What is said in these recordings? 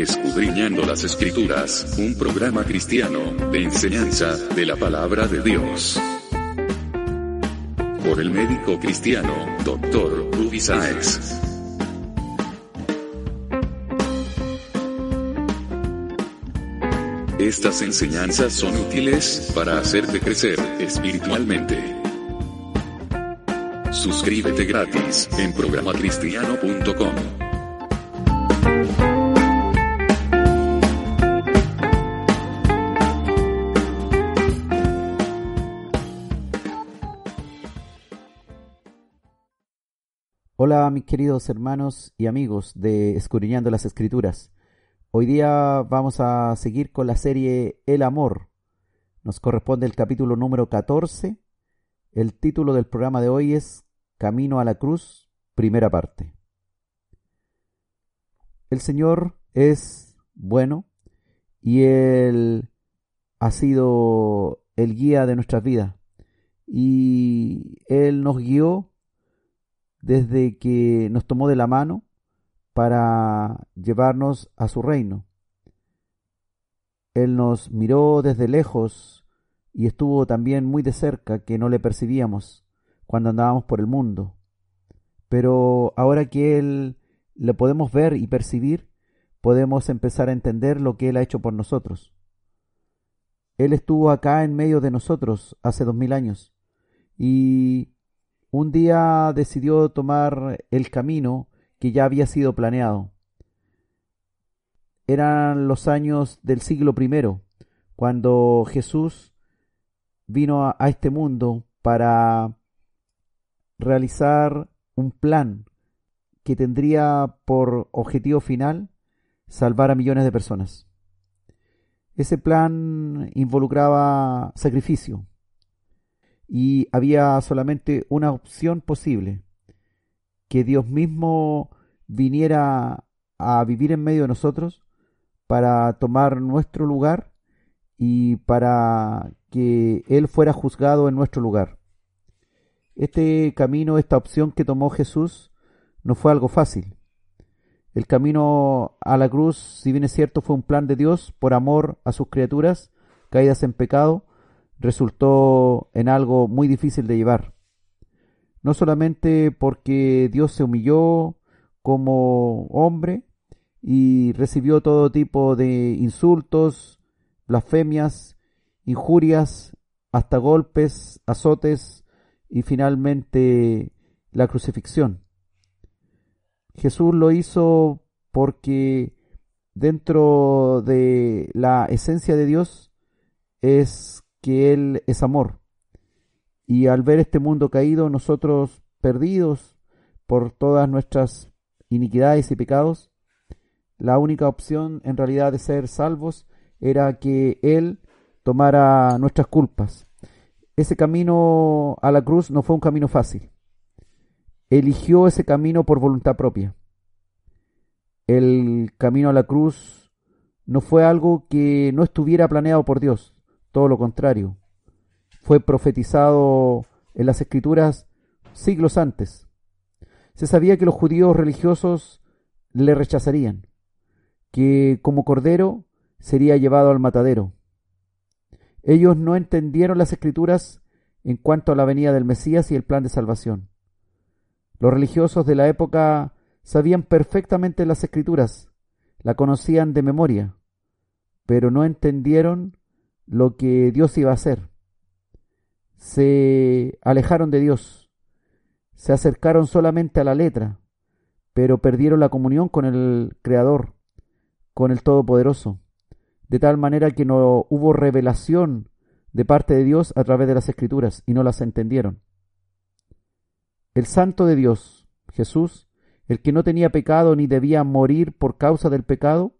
Escudriñando las Escrituras, un programa cristiano, de enseñanza, de la palabra de Dios. Por el médico cristiano, Dr. Ruby Sáez. Estas enseñanzas son útiles para hacerte crecer espiritualmente. Suscríbete gratis en programacristiano.com. Hola mis queridos hermanos y amigos de Escudriñando las Escrituras. Hoy día vamos a seguir con la serie El Amor. Nos corresponde el capítulo número 14. El título del programa de hoy es Camino a la Cruz, primera parte. El Señor es bueno y Él ha sido el guía de nuestras vidas. Y Él nos guió desde que nos tomó de la mano para llevarnos a su reino. Él nos miró desde lejos y estuvo también muy de cerca que no le percibíamos cuando andábamos por el mundo. Pero ahora que Él le podemos ver y percibir, podemos empezar a entender lo que Él ha hecho por nosotros. Él estuvo acá en medio de nosotros hace dos mil años y un día decidió tomar el camino que ya había sido planeado. Eran los años del siglo I, cuando Jesús vino a, a este mundo para realizar un plan que tendría por objetivo final salvar a millones de personas. Ese plan involucraba sacrificio y había solamente una opción posible, que Dios mismo viniera a vivir en medio de nosotros para tomar nuestro lugar y para que Él fuera juzgado en nuestro lugar. Este camino, esta opción que tomó Jesús, no fue algo fácil. El camino a la cruz, si bien es cierto, fue un plan de Dios por amor a sus criaturas caídas en pecado, resultó en algo muy difícil de llevar. No solamente porque Dios se humilló como hombre y recibió todo tipo de insultos, blasfemias, injurias, hasta golpes, azotes, y finalmente la crucifixión. Jesús lo hizo porque dentro de la esencia de Dios es que Él es amor. Y al ver este mundo caído, nosotros perdidos por todas nuestras iniquidades y pecados, la única opción en realidad de ser salvos era que Él tomara nuestras culpas ese camino a la cruz no fue un camino fácil. Eligió ese camino por voluntad propia. El camino a la cruz no fue algo que no estuviera planeado por Dios, todo lo contrario. Fue profetizado en las escrituras siglos antes. Se sabía que los judíos religiosos le rechazarían, que como cordero sería llevado al matadero, ellos no entendieron las escrituras en cuanto a la venida del Mesías y el plan de salvación. Los religiosos de la época sabían perfectamente las escrituras, la conocían de memoria, pero no entendieron lo que Dios iba a hacer. Se alejaron de Dios, se acercaron solamente a la letra, pero perdieron la comunión con el Creador, con el Todopoderoso de tal manera que no hubo revelación de parte de Dios a través de las escrituras y no las entendieron. El santo de Dios, Jesús, el que no tenía pecado ni debía morir por causa del pecado,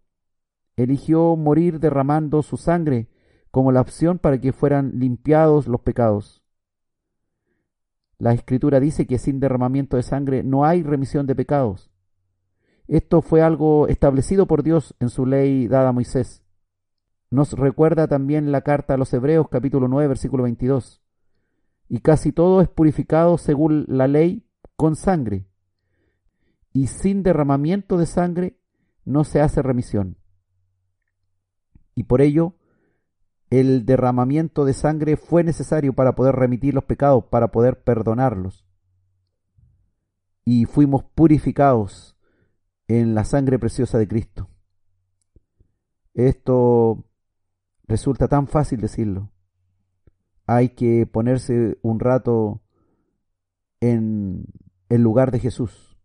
eligió morir derramando su sangre como la opción para que fueran limpiados los pecados. La escritura dice que sin derramamiento de sangre no hay remisión de pecados. Esto fue algo establecido por Dios en su ley dada a Moisés. Nos recuerda también la carta a los Hebreos capítulo 9 versículo 22. Y casi todo es purificado según la ley con sangre. Y sin derramamiento de sangre no se hace remisión. y por ello el derramamiento de sangre fue necesario para poder remitir los pecados, para poder perdonarlos. Y fuimos purificados en la sangre preciosa de Cristo. Esto resulta tan fácil decirlo. Hay que ponerse un rato en el lugar de Jesús,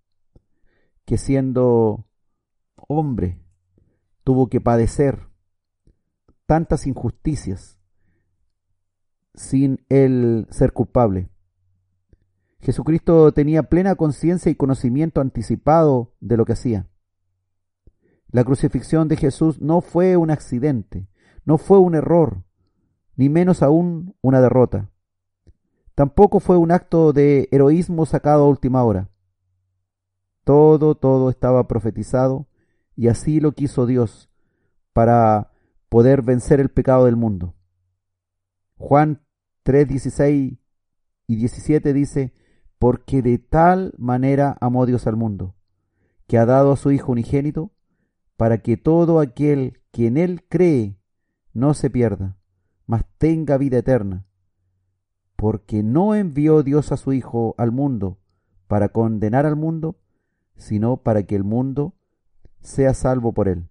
que siendo hombre tuvo que padecer tantas injusticias sin él ser culpable. Jesucristo tenía plena conciencia y conocimiento anticipado de lo que hacía. La crucifixión de Jesús no fue un accidente, no fue un error, ni menos aún una derrota. Tampoco fue un acto de heroísmo sacado a última hora. Todo, todo estaba profetizado y así lo quiso Dios para poder vencer el pecado del mundo. Juan 3, 16 y 17 dice, porque de tal manera amó Dios al mundo, que ha dado a su Hijo unigénito, para que todo aquel que en Él cree no se pierda, mas tenga vida eterna porque no envió Dios a su Hijo al mundo para condenar al mundo, sino para que el mundo sea salvo por él.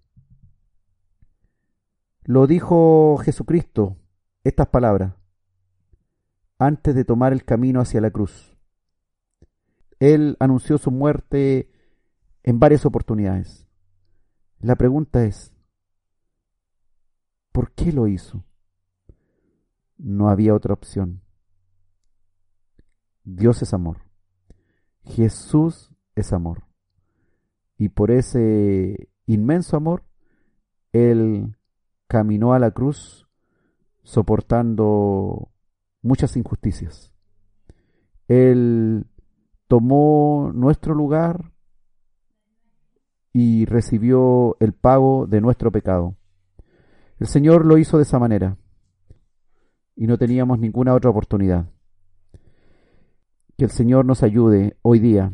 Lo dijo Jesucristo estas palabras antes de tomar el camino hacia la cruz. Él anunció su muerte en varias oportunidades. La pregunta es, ¿por qué lo hizo? No había otra opción. Dios es amor. Jesús es amor. Y por ese inmenso amor, Él caminó a la cruz soportando muchas injusticias. Él tomó nuestro lugar y recibió el pago de nuestro pecado. El Señor lo hizo de esa manera y no teníamos ninguna otra oportunidad. Que el Señor nos ayude hoy día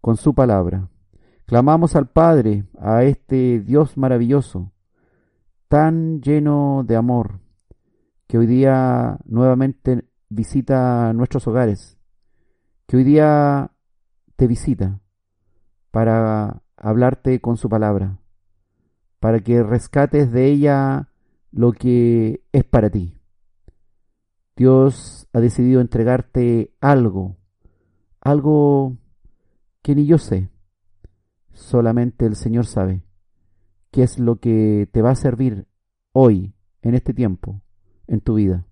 con su palabra. Clamamos al Padre, a este Dios maravilloso, tan lleno de amor, que hoy día nuevamente visita nuestros hogares, que hoy día te visita para hablarte con su palabra, para que rescates de ella lo que es para ti. Dios ha decidido entregarte algo, algo que ni yo sé. Solamente el Señor sabe qué es lo que te va a servir hoy, en este tiempo, en tu vida.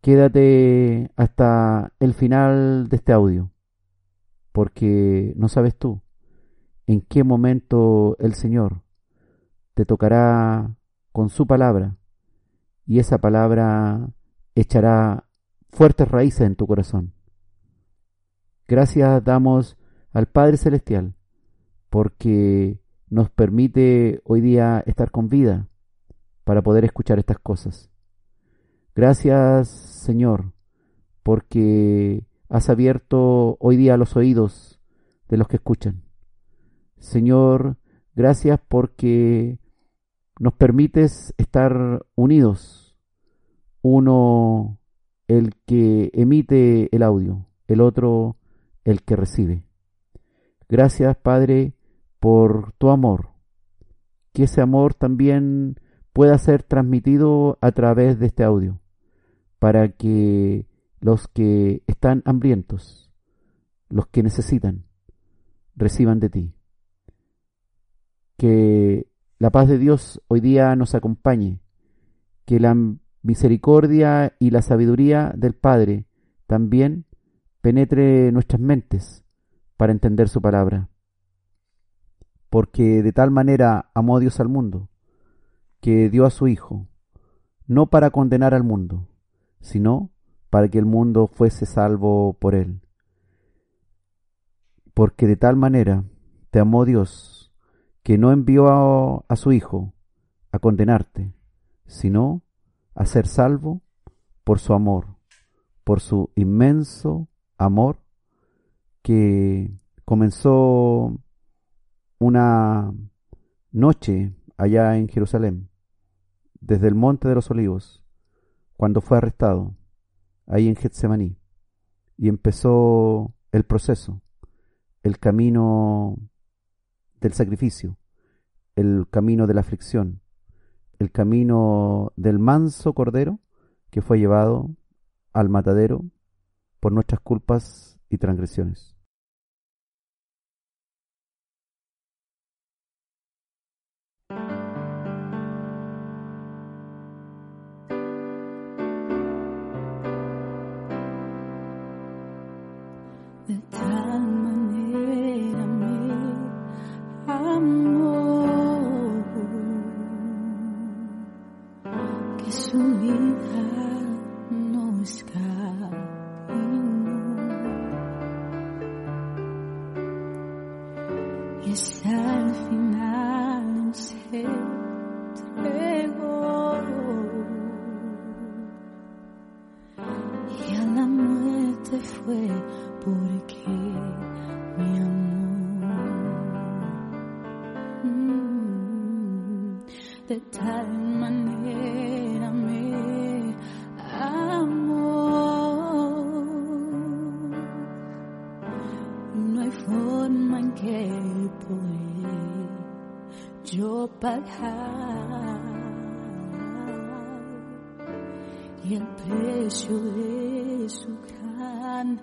Quédate hasta el final de este audio, porque no sabes tú en qué momento el Señor te tocará con su palabra y esa palabra echará fuertes raíces en tu corazón. Gracias damos al Padre Celestial porque nos permite hoy día estar con vida para poder escuchar estas cosas. Gracias Señor porque has abierto hoy día los oídos de los que escuchan. Señor, gracias porque nos permites estar unidos uno el que emite el audio, el otro el que recibe. Gracias, Padre, por tu amor. Que ese amor también pueda ser transmitido a través de este audio, para que los que están hambrientos, los que necesitan, reciban de ti. Que la paz de Dios hoy día nos acompañe, que la misericordia y la sabiduría del Padre también penetre nuestras mentes para entender su palabra. Porque de tal manera amó Dios al mundo, que dio a su Hijo, no para condenar al mundo, sino para que el mundo fuese salvo por él. Porque de tal manera te amó Dios, que no envió a, a su Hijo a condenarte, sino a ser salvo por su amor, por su inmenso amor que comenzó una noche allá en Jerusalén, desde el Monte de los Olivos, cuando fue arrestado, ahí en Getsemaní, y empezó el proceso, el camino del sacrificio, el camino de la aflicción, el camino del manso cordero que fue llevado al matadero por nuestras culpas y transgresiones. 不喊，以耶稣的血汗。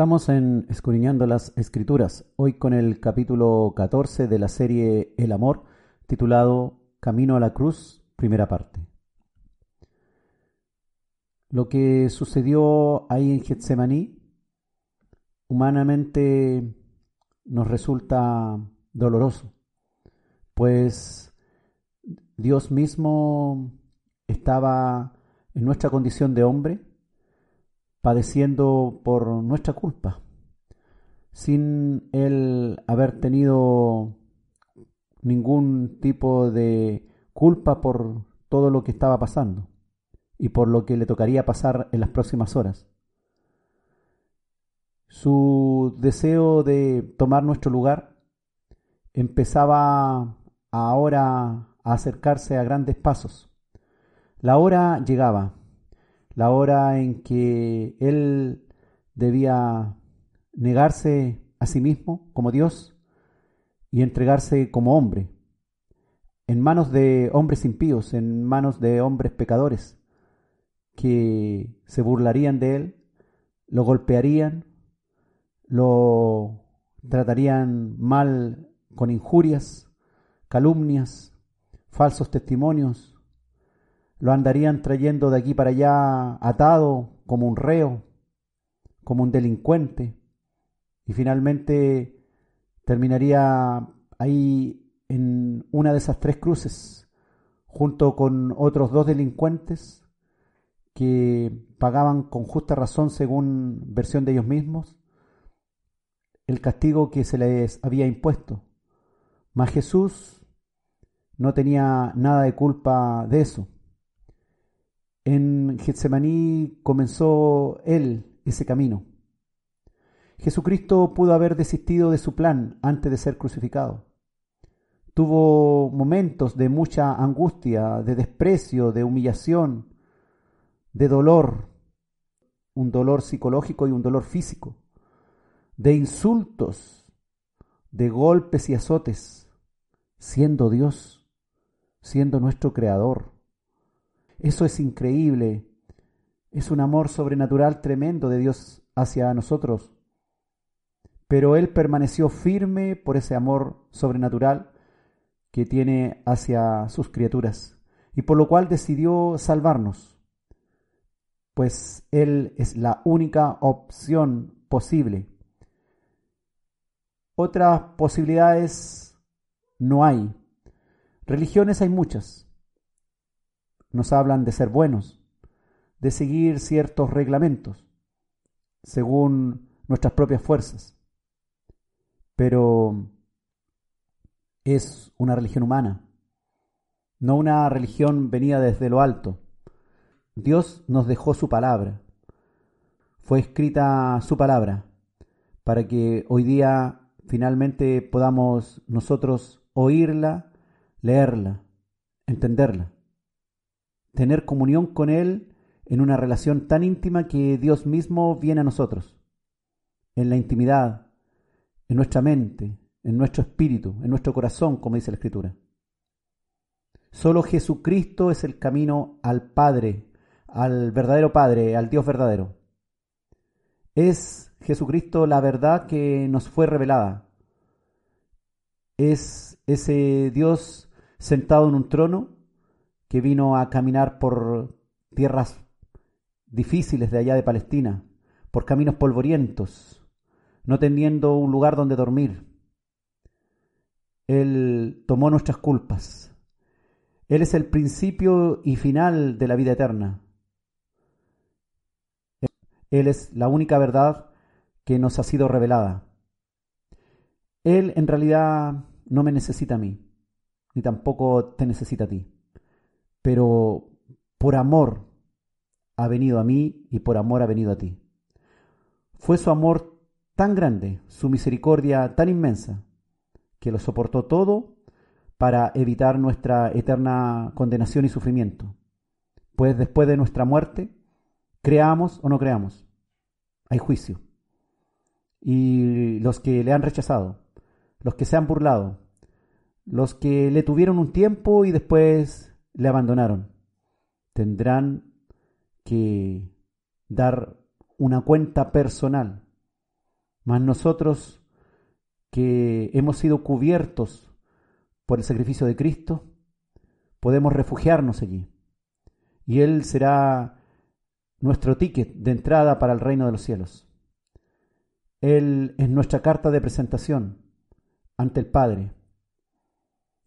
Estamos en Escudriñando las Escrituras, hoy con el capítulo 14 de la serie El Amor, titulado Camino a la Cruz, primera parte. Lo que sucedió ahí en Getsemaní, humanamente nos resulta doloroso, pues Dios mismo estaba en nuestra condición de hombre, padeciendo por nuestra culpa, sin él haber tenido ningún tipo de culpa por todo lo que estaba pasando y por lo que le tocaría pasar en las próximas horas. Su deseo de tomar nuestro lugar empezaba ahora a acercarse a grandes pasos. La hora llegaba, la hora en que él debía negarse a sí mismo como Dios y entregarse como hombre, en manos de hombres impíos, en manos de hombres pecadores, que se burlarían de él, lo golpearían, lo tratarían mal con injurias, calumnias, falsos testimonios, lo andarían trayendo de aquí para allá atado como un reo, como un delincuente, y finalmente terminaría ahí en una de esas tres cruces, junto con otros dos delincuentes que pagaban con justa razón, según versión de ellos mismos, el castigo que se les había impuesto. Mas Jesús no tenía nada de culpa de eso. En Getsemaní comenzó él ese camino. Jesucristo pudo haber desistido de su plan antes de ser crucificado. Tuvo momentos de mucha angustia, de desprecio, de humillación, de dolor, un dolor psicológico y un dolor físico, de insultos, de golpes y azotes, siendo Dios, siendo nuestro Creador. Eso es increíble, es un amor sobrenatural tremendo de Dios hacia nosotros. Pero Él permaneció firme por ese amor sobrenatural que tiene hacia sus criaturas, y por lo cual decidió salvarnos pues Él es la única opción posible. Otras posibilidades no hay. Religiones hay muchas. Nos hablan de ser buenos, de seguir ciertos reglamentos, según nuestras propias fuerzas. Pero es una religión humana, no una religión venida desde lo alto Dios nos dejó su palabra. Fue escrita su palabra para que hoy día finalmente podamos nosotros oírla, leerla, entenderla, tener comunión con Él en una relación tan íntima que Dios mismo viene a nosotros, en la intimidad, en nuestra mente, en nuestro espíritu, en nuestro corazón, como dice la Escritura. Solo Jesucristo es el camino al Padre al verdadero Padre, al Dios verdadero. Es Jesucristo la verdad que nos fue revelada. Es ese Dios sentado en un trono que vino a caminar por tierras difíciles de allá de Palestina, por caminos polvorientos, no teniendo un lugar donde dormir. Él tomó nuestras culpas. Él es el principio y final de la vida eterna Él es la única verdad que nos ha sido revelada. Él en realidad no me necesita a mí, ni tampoco te necesita a ti. Pero por amor ha venido a mí y por amor ha venido a ti. Fue su amor tan grande, su misericordia tan inmensa, que lo soportó todo para evitar nuestra eterna condenación y sufrimiento. Pues después de nuestra muerte, creamos o no creamos, hay juicio. Y los que le han rechazado, los que se han burlado, los que le tuvieron un tiempo y después le abandonaron, tendrán que dar una cuenta personal. Mas nosotros que hemos sido cubiertos por el sacrificio de Cristo, podemos refugiarnos allí. Y Él será nuestro ticket de entrada para el reino de los cielos. Él es nuestra carta de presentación ante el Padre.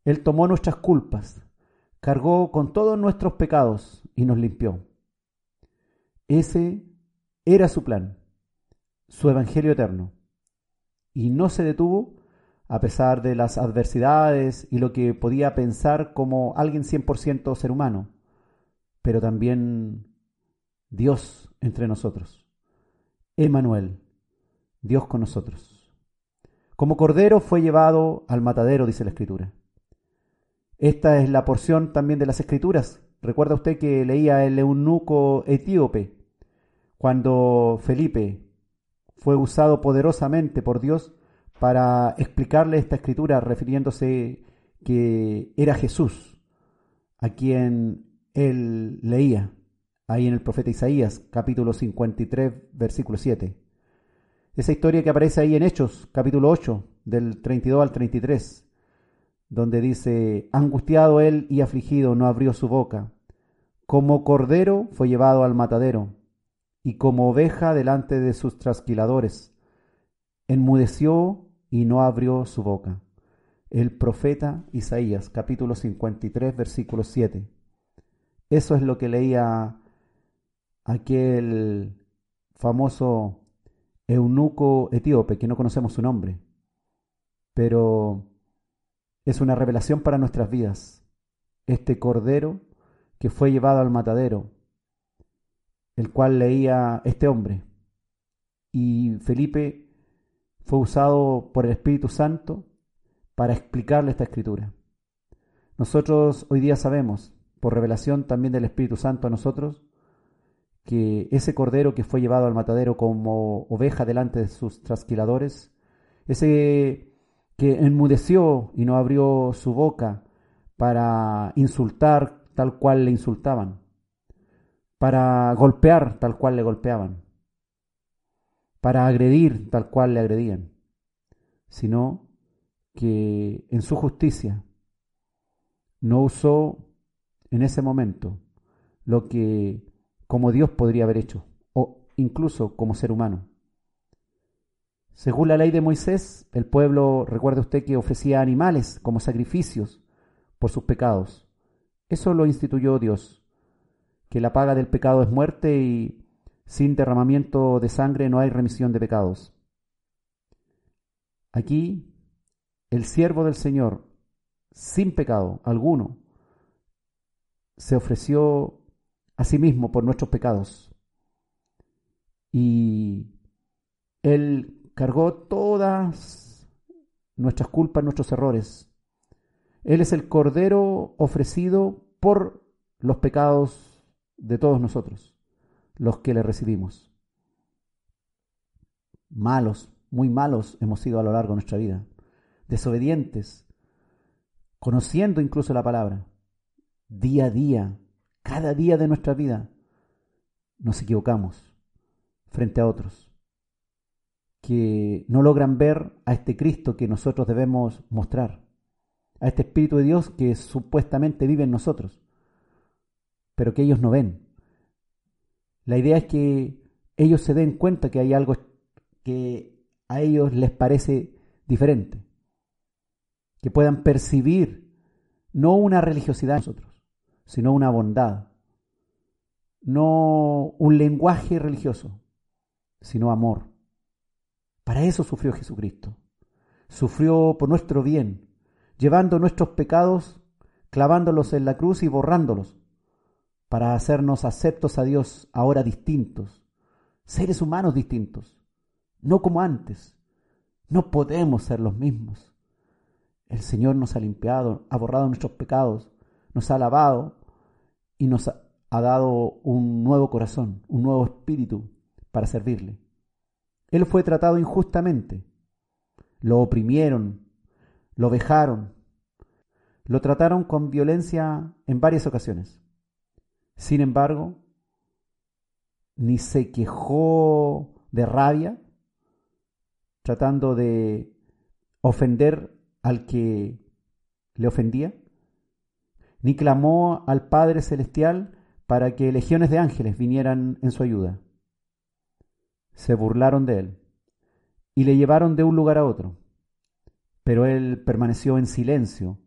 Él tomó nuestras culpas, cargó con todos nuestros pecados y nos limpió. Ese era su plan, su evangelio eterno. Y no se detuvo a pesar de las adversidades y lo que podía pensar como alguien 100% ser humano, pero también Dios entre nosotros. Emanuel, Dios con nosotros. Como cordero fue llevado al matadero, dice la escritura. Esta es la porción también de las escrituras. Recuerda usted que leía el eunuco etíope cuando Felipe fue usado poderosamente por Dios para explicarle esta escritura refiriéndose que era Jesús a quien él leía ahí en el profeta Isaías capítulo 53 versículo 7. Esa historia que aparece ahí en Hechos capítulo 8 del 32 al 33 donde dice, angustiado él y afligido no abrió su boca, como cordero fue llevado al matadero, y como oveja delante de sus trasquiladores, enmudeció y no abrió su boca. El profeta Isaías, capítulo 53, versículo 7. Eso es lo que leía aquel famoso eunuco etíope, que no conocemos su nombre, pero es una revelación para nuestras vidas. Este cordero que fue llevado al matadero, el cual leía este hombre. Y Felipe fue usado por el Espíritu Santo para explicarle esta escritura. Nosotros hoy día sabemos, por revelación también del Espíritu Santo a nosotros, que ese cordero que fue llevado al matadero como oveja delante de sus trasquiladores, ese que enmudeció y no abrió su boca para insultar tal cual le insultaban, para golpear tal cual le golpeaban, para agredir tal cual le agredían, sino que en su justicia no usó en ese momento lo que como Dios podría haber hecho, o incluso como ser humano. Según la ley de Moisés, el pueblo, recuerde usted que ofrecía animales como sacrificios por sus pecados. Eso lo instituyó Dios, que la paga del pecado es muerte y sin derramamiento de sangre no hay remisión de pecados. Aquí, el siervo del Señor, sin pecado alguno, se ofreció a sí mismo por nuestros pecados. Y él cargó todas nuestras culpas, nuestros errores. Él es el Cordero ofrecido por los pecados de todos nosotros, los que le recibimos. Malos, muy malos hemos sido a lo largo de nuestra vida, desobedientes, conociendo incluso la palabra, día a día, cada día de nuestra vida, nos equivocamos frente a otros que no logran ver a este Cristo que nosotros debemos mostrar, a este Espíritu de Dios que supuestamente vive en nosotros, pero que ellos no ven. La idea es que ellos se den cuenta que hay algo que a ellos les parece diferente, que puedan percibir no una religiosidad en nosotros, sino una bondad, no un lenguaje religioso, sino amor. Para eso sufrió Jesucristo. Sufrió por nuestro bien, llevando nuestros pecados, clavándolos en la cruz y borrándolos, para hacernos aceptos a Dios ahora distintos, seres humanos distintos, no como antes. No podemos ser los mismos. El Señor nos ha limpiado, ha borrado nuestros pecados, nos ha lavado y nos ha dado un nuevo corazón, un nuevo espíritu para servirle. Él fue tratado injustamente. Lo oprimieron, lo vejaron, lo trataron con violencia en varias ocasiones. Sin embargo, ni se quejó de rabia, tratando de ofender al que le ofendía, ni clamó al Padre Celestial para que legiones de ángeles vinieran en su ayuda. Se burlaron de él y le llevaron de un lugar a otro, pero él permaneció en silencio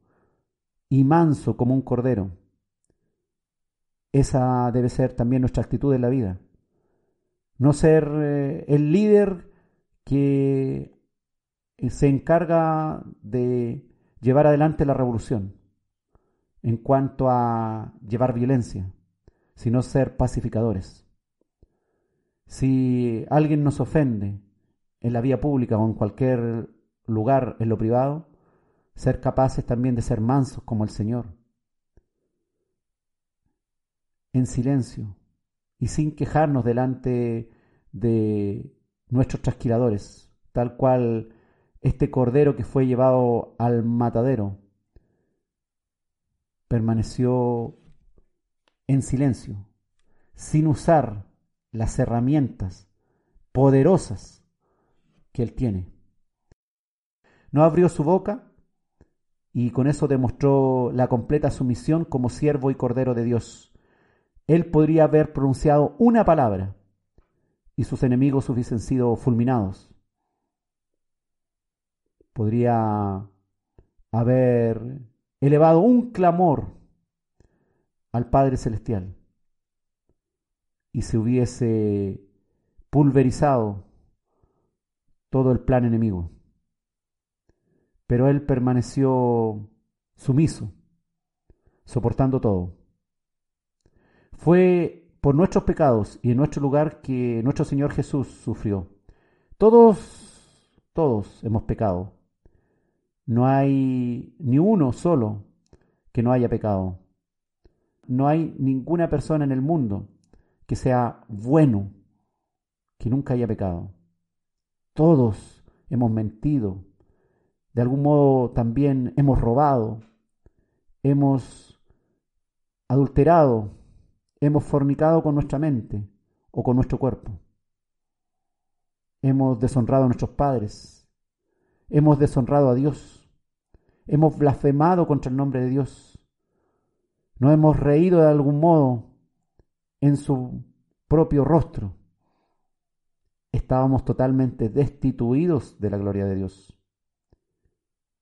y manso como un cordero. Esa debe ser también nuestra actitud en la vida. No ser eh, el líder que se encarga de llevar adelante la revolución en cuanto a llevar violencia, sino ser pacificadores. Si alguien nos ofende en la vía pública o en cualquier lugar en lo privado, ser capaces también de ser mansos como el Señor, en silencio y sin quejarnos delante de nuestros trasquiladores, tal cual este cordero que fue llevado al matadero permaneció en silencio, sin usar las herramientas poderosas que él tiene. No abrió su boca y con eso demostró la completa sumisión como siervo y cordero de Dios. Él podría haber pronunciado una palabra y sus enemigos hubiesen sido fulminados. Podría haber elevado un clamor al Padre Celestial y se hubiese pulverizado todo el plan enemigo. Pero él permaneció sumiso, soportando todo. Fue por nuestros pecados y en nuestro lugar que nuestro Señor Jesús sufrió. Todos, todos hemos pecado. No hay ni uno solo que no haya pecado. No hay ninguna persona en el mundo que sea bueno, que nunca haya pecado. Todos hemos mentido, de algún modo también hemos robado, hemos adulterado, hemos fornicado con nuestra mente o con nuestro cuerpo. Hemos deshonrado a nuestros padres, hemos deshonrado a Dios, hemos blasfemado contra el nombre de Dios, no hemos reído de algún modo en su propio rostro. Estábamos totalmente destituidos de la gloria de Dios.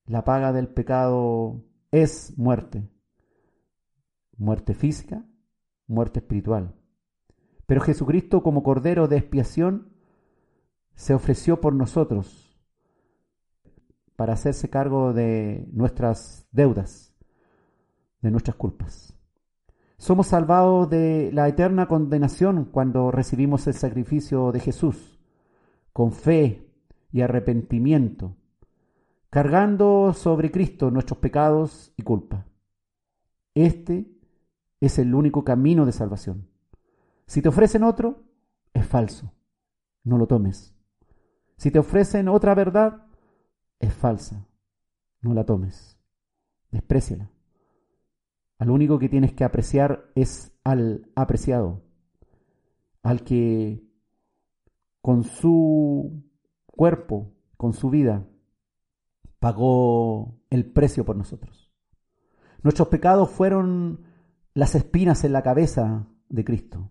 La paga del pecado es muerte. Muerte física, muerte espiritual. Pero Jesucristo como Cordero de expiación se ofreció por nosotros para hacerse cargo de nuestras deudas de nuestras culpas. Somos salvados de la eterna condenación cuando recibimos el sacrificio de Jesús, con fe y arrepentimiento, cargando sobre Cristo nuestros pecados y culpa. Este es el único camino de salvación. Si te ofrecen otro, es falso. No lo tomes. Si te ofrecen otra verdad, es falsa. No la tomes. Despreciala. Al único que tienes que apreciar es al apreciado, al que con su cuerpo, con su vida, pagó el precio por nosotros. Nuestros pecados fueron las espinas en la cabeza de Cristo.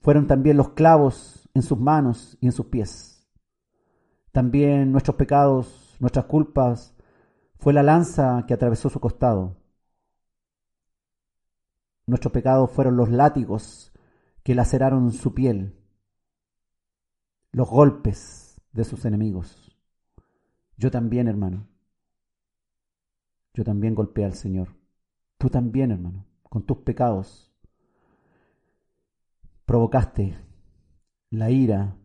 Fueron también los clavos en sus manos y en sus pies. También nuestros pecados, nuestras culpas, fue la lanza que atravesó su costado. Nuestros pecados fueron los látigos que laceraron su piel. los golpes de sus enemigos. Yo también, hermano. Yo también golpeé al Señor. Tú también, hermano, con tus pecados. Provocaste la ira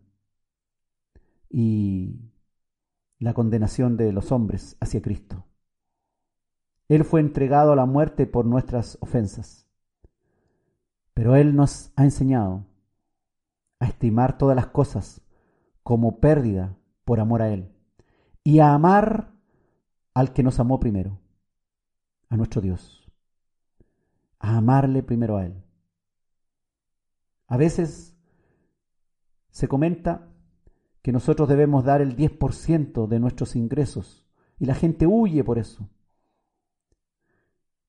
y la condenación de los hombres hacia Cristo. Él fue entregado a la muerte por nuestras ofensas. Pero Él nos ha enseñado a estimar todas las cosas como pérdida por amor a Él y a amar al que nos amó primero, a nuestro Dios, a amarle primero a Él. A veces se comenta que nosotros debemos dar el 10% de nuestros ingresos y la gente huye por eso.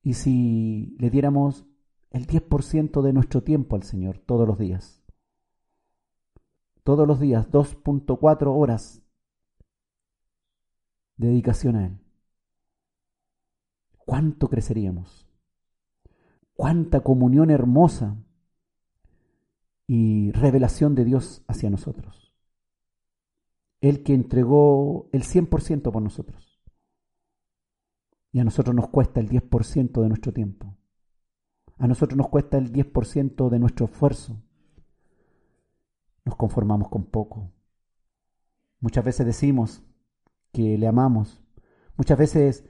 Y si le diéramos el 10% de nuestro tiempo al Señor todos los días, todos los días 2.4 horas de dedicación a Él. ¿Cuánto creceríamos? ¿Cuánta comunión hermosa y revelación de Dios hacia nosotros? El que entregó el 100% por nosotros. Y a nosotros nos cuesta el 10% de nuestro tiempo. A nosotros nos cuesta el 10% de nuestro esfuerzo nos conformamos con poco. Muchas veces decimos que le amamos. Muchas veces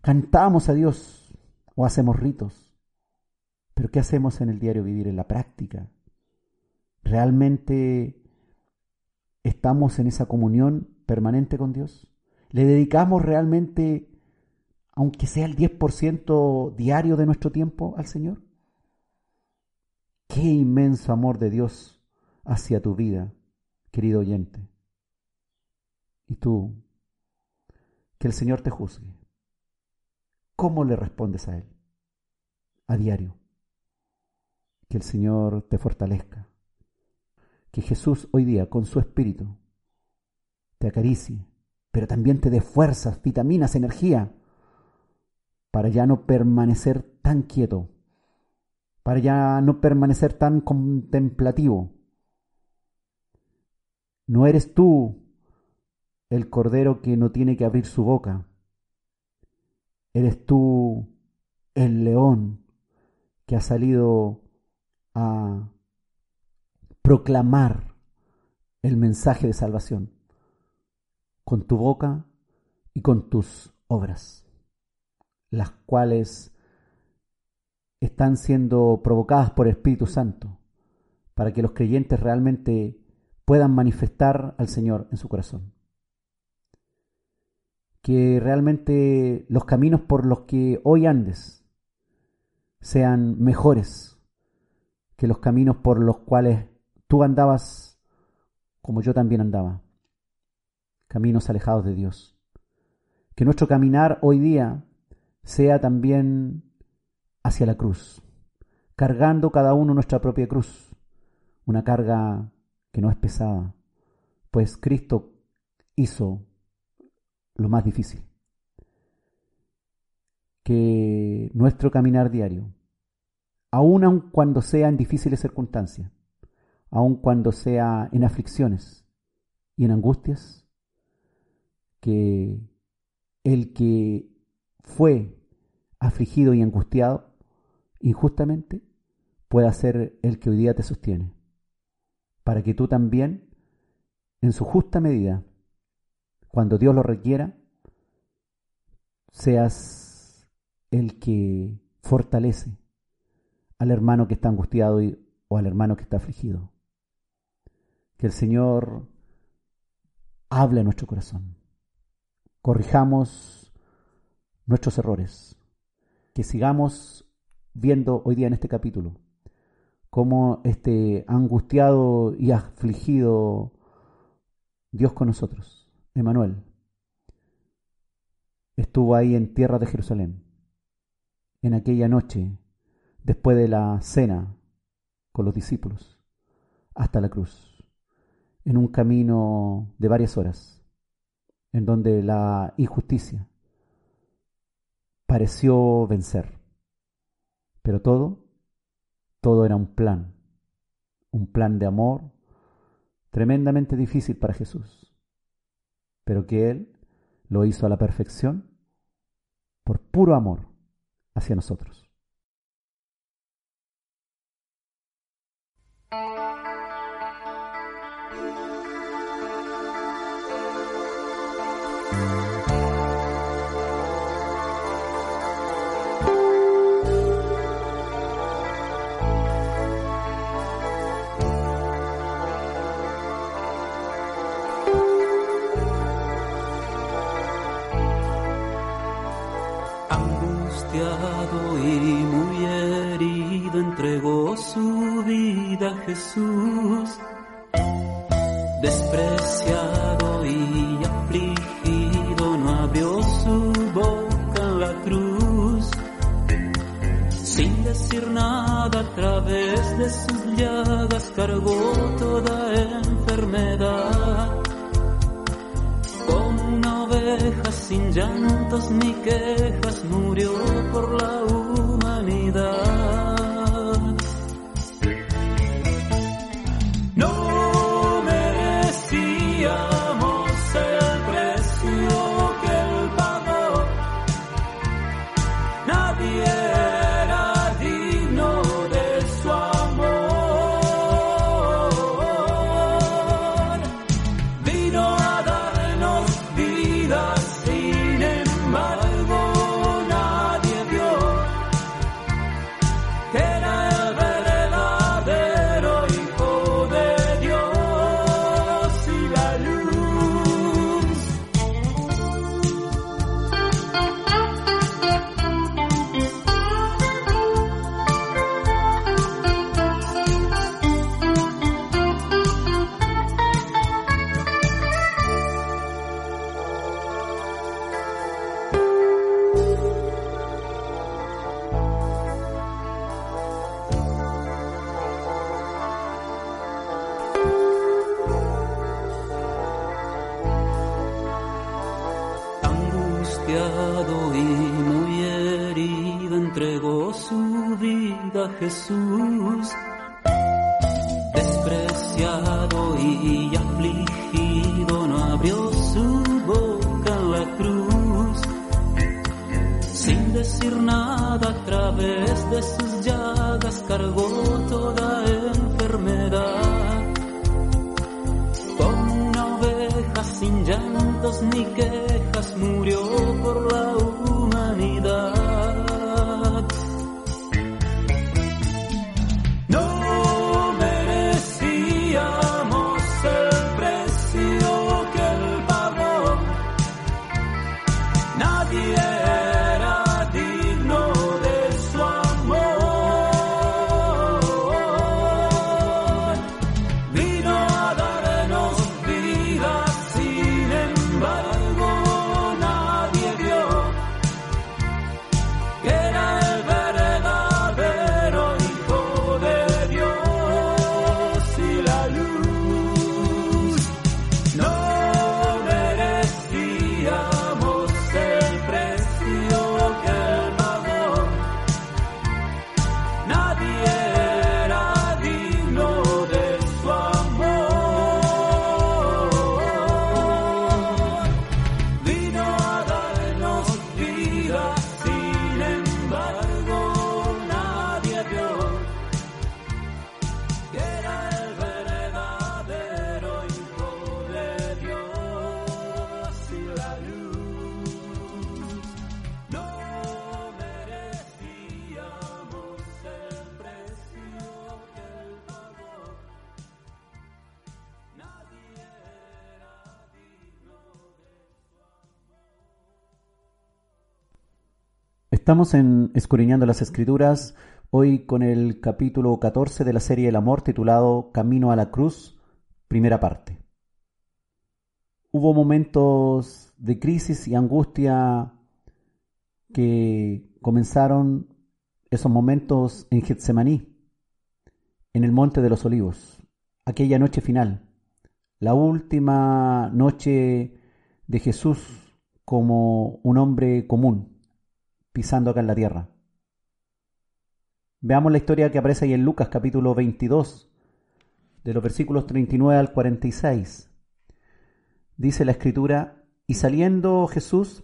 cantamos a Dios o hacemos ritos. Pero ¿qué hacemos en el diario vivir, en la práctica? ¿Realmente estamos en esa comunión permanente con Dios? ¿Le dedicamos realmente, aunque sea el 10% diario de nuestro tiempo, al Señor? Qué inmenso amor de Dios hacia tu vida, querido oyente. Y tú, que el Señor te juzgue. ¿Cómo le respondes a Él? A diario. Que el Señor te fortalezca. Que Jesús hoy día, con su Espíritu, te acaricie, pero también te dé fuerzas, vitaminas, energía, para ya no permanecer tan quieto, para ya no permanecer tan contemplativo, no eres tú el cordero que no tiene que abrir su boca. Eres tú el león que ha salido a proclamar el mensaje de salvación con tu boca y con tus obras, las cuales están siendo provocadas por el Espíritu Santo para que los creyentes realmente puedan manifestar al Señor en su corazón. Que realmente los caminos por los que hoy andes sean mejores que los caminos por los cuales tú andabas como yo también andaba. Caminos alejados de Dios. Que nuestro caminar hoy día sea también hacia la cruz, cargando cada uno nuestra propia cruz, una carga que no es pesada, pues Cristo hizo lo más difícil. Que nuestro caminar diario, aun cuando sea en difíciles circunstancias, aun cuando sea en aflicciones y en angustias, que el que fue afligido y angustiado injustamente pueda ser el que hoy día te sostiene para que tú también, en su justa medida, cuando Dios lo requiera, seas el que fortalece al hermano que está angustiado o al hermano que está afligido. Que el Señor hable a nuestro corazón. Corrijamos nuestros errores. Que sigamos viendo hoy día en este capítulo como este angustiado y afligido Dios con nosotros, Emanuel, estuvo ahí en tierra de Jerusalén, en aquella noche, después de la cena con los discípulos, hasta la cruz, en un camino de varias horas, en donde la injusticia pareció vencer, pero todo todo era un plan, un plan de amor tremendamente difícil para Jesús, pero que Él lo hizo a la perfección por puro amor hacia nosotros. Su vida Jesús. Despreciado y afligido no abrió su boca en la cruz. Sin decir nada a través de sus llagas cargó toda enfermedad sin llantos ni quejas murió por la Jesús, Estamos en las Escrituras, hoy con el capítulo 14 de la serie El Amor titulado Camino a la Cruz, primera parte. Hubo momentos de crisis y angustia que comenzaron esos momentos en Getsemaní, en el Monte de los Olivos, aquella noche final, la última noche de Jesús como un hombre común pisando acá en la tierra. Veamos la historia que aparece ahí en Lucas capítulo 22, de los versículos 39 al 46. Dice la escritura, y saliendo Jesús,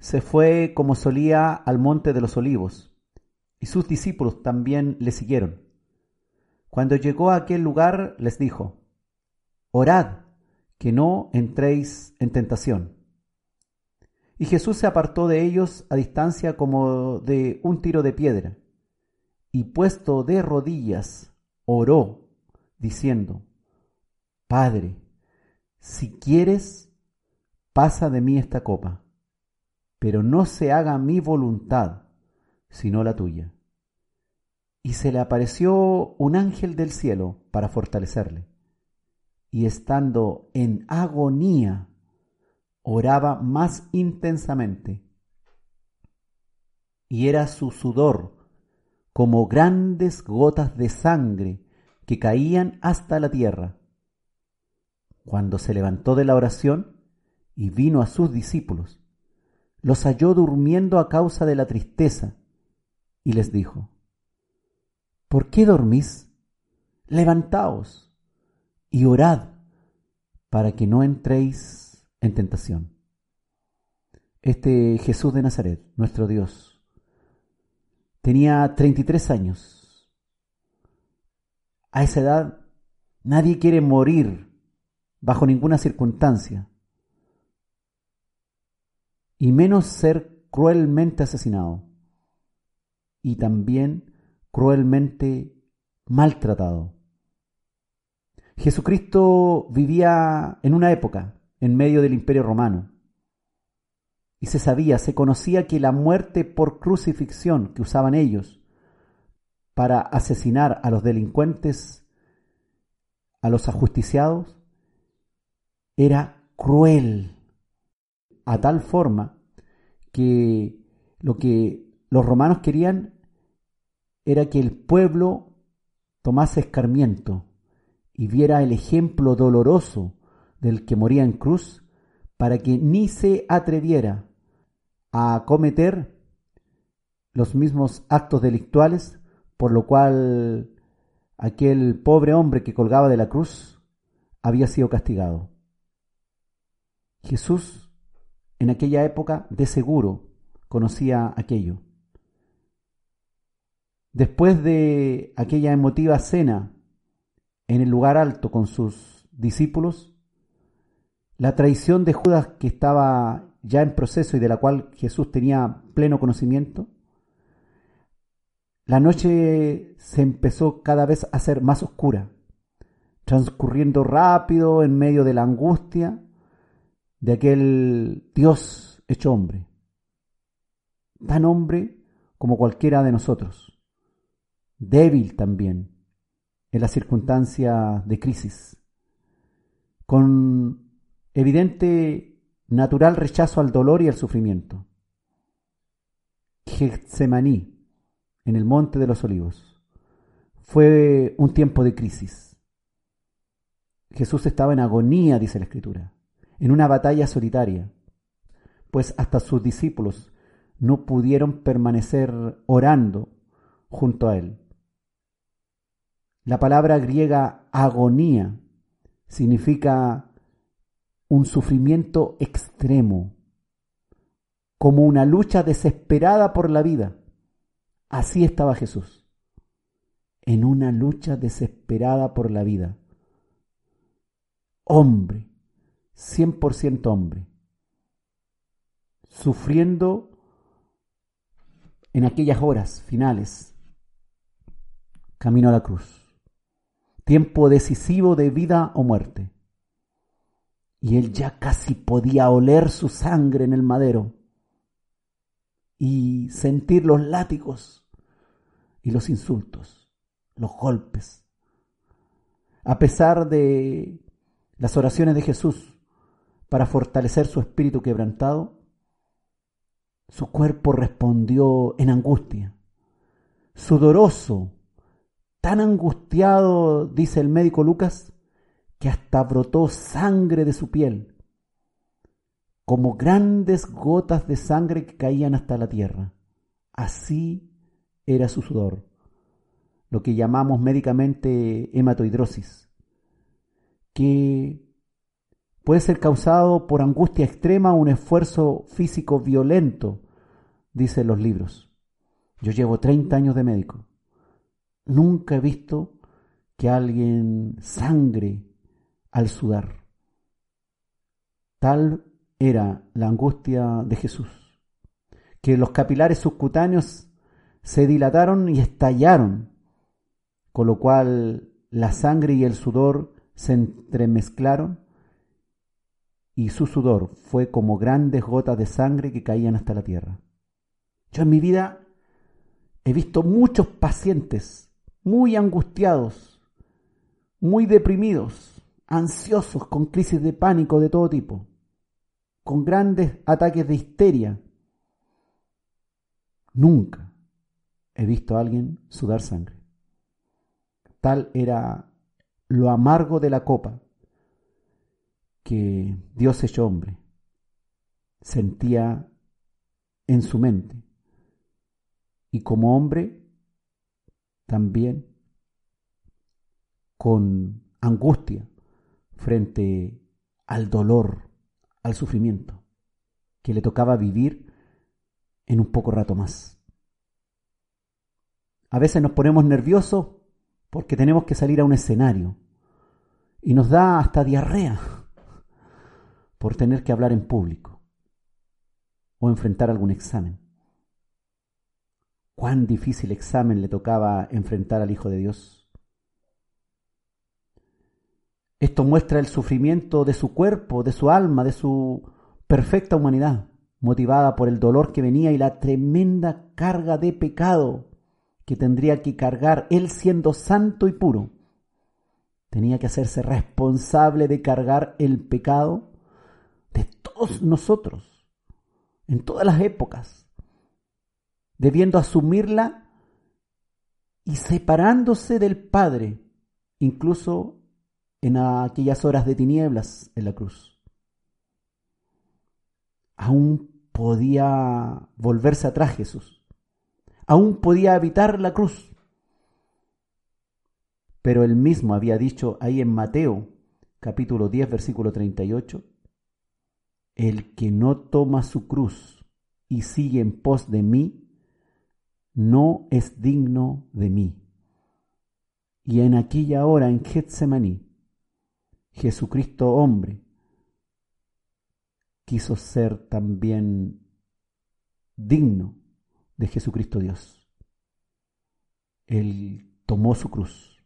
se fue como solía al monte de los olivos, y sus discípulos también le siguieron. Cuando llegó a aquel lugar, les dijo, Orad, que no entréis en tentación. Y Jesús se apartó de ellos a distancia como de un tiro de piedra, y puesto de rodillas, oró, diciendo, Padre, si quieres, pasa de mí esta copa, pero no se haga mi voluntad, sino la tuya. Y se le apareció un ángel del cielo para fortalecerle. Y estando en agonía, oraba más intensamente. Y era su sudor como grandes gotas de sangre que caían hasta la tierra. Cuando se levantó de la oración y vino a sus discípulos, los halló durmiendo a causa de la tristeza, y les dijo, ¿Por qué dormís? Levantaos y orad para que no entréis en tentación. Este Jesús de Nazaret, nuestro Dios, tenía 33 años. A esa edad nadie quiere morir bajo ninguna circunstancia, y menos ser cruelmente asesinado, y también cruelmente maltratado. Jesucristo vivía en una época en medio del imperio romano. Y se sabía, se conocía que la muerte por crucifixión que usaban ellos para asesinar a los delincuentes, a los ajusticiados, era cruel, a tal forma que lo que los romanos querían era que el pueblo tomase escarmiento y viera el ejemplo doloroso del que moría en cruz, para que ni se atreviera a cometer los mismos actos delictuales, por lo cual aquel pobre hombre que colgaba de la cruz había sido castigado. Jesús en aquella época de seguro conocía aquello. Después de aquella emotiva cena en el lugar alto con sus discípulos, la traición de Judas que estaba ya en proceso y de la cual Jesús tenía pleno conocimiento, la noche se empezó cada vez a ser más oscura, transcurriendo rápido en medio de la angustia de aquel Dios hecho hombre, tan hombre como cualquiera de nosotros, débil también en las circunstancias de crisis, con evidente natural rechazo al dolor y al sufrimiento. Getsemaní, en el Monte de los Olivos, fue un tiempo de crisis. Jesús estaba en agonía, dice la Escritura, en una batalla solitaria, pues hasta sus discípulos no pudieron permanecer orando junto a él. La palabra griega agonía significa un sufrimiento extremo, como una lucha desesperada por la vida. Así estaba Jesús, en una lucha desesperada por la vida. Hombre, 100% hombre, sufriendo en aquellas horas finales, camino a la cruz. Tiempo decisivo de vida o muerte y él ya casi podía oler su sangre en el madero y sentir los látigos y los insultos, los golpes. A pesar de las oraciones de Jesús para fortalecer su espíritu quebrantado, su cuerpo respondió en angustia, sudoroso, tan angustiado, dice el médico Lucas, que hasta brotó sangre de su piel, como grandes gotas de sangre que caían hasta la tierra. Así era su sudor, lo que llamamos médicamente hematohidrosis, que puede ser causado por angustia extrema o un esfuerzo físico violento, dicen los libros. Yo llevo 30 años de médico. Nunca he visto que alguien sangre al sudar. Tal era la angustia de Jesús, que los capilares subcutáneos se dilataron y estallaron, con lo cual la sangre y el sudor se entremezclaron y su sudor fue como grandes gotas de sangre que caían hasta la tierra. Yo en mi vida he visto muchos pacientes muy angustiados, muy deprimidos, ansiosos, con crisis de pánico de todo tipo con grandes ataques de histeria. Nunca he visto a alguien sudar sangre. Tal era lo amargo de la copa que Dios hecho hombre sentía en su mente. Y como hombre, también con angustia frente al dolor al sufrimiento que le tocaba vivir en un poco rato más. A veces nos ponemos nerviosos porque tenemos que salir a un escenario y nos da hasta diarrea por tener que hablar en público o enfrentar algún examen. Cuán difícil examen le tocaba enfrentar al Hijo de Dios. Esto muestra el sufrimiento de su cuerpo, de su alma, de su perfecta humanidad, motivada por el dolor que venía y la tremenda carga de pecado que tendría que cargar él siendo santo y puro. Tenía que hacerse responsable de cargar el pecado de todos nosotros, en todas las épocas, debiendo asumirla y separándose del Padre, incluso en aquellas horas de tinieblas en la cruz. Aún podía volverse atrás Jesús. Aún podía evitar la cruz. Pero él mismo había dicho ahí en Mateo capítulo 10 versículo 38, el que no toma su cruz y sigue en pos de mí, no es digno de mí. Y en aquella hora en Getsemaní, Jesucristo hombre quiso ser también digno de Jesucristo Dios. Él tomó su cruz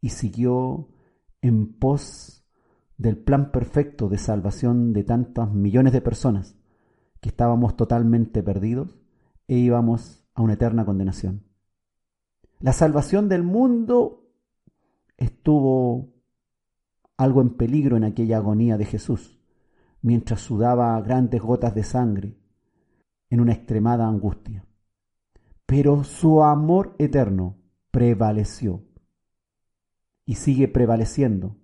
y siguió en pos del plan perfecto de salvación de tantos millones de personas que estábamos totalmente perdidos e íbamos a una eterna condenación. La salvación del mundo estuvo algo en peligro en aquella agonía de Jesús, mientras sudaba grandes gotas de sangre en una extremada angustia. Pero su amor eterno prevaleció y sigue prevaleciendo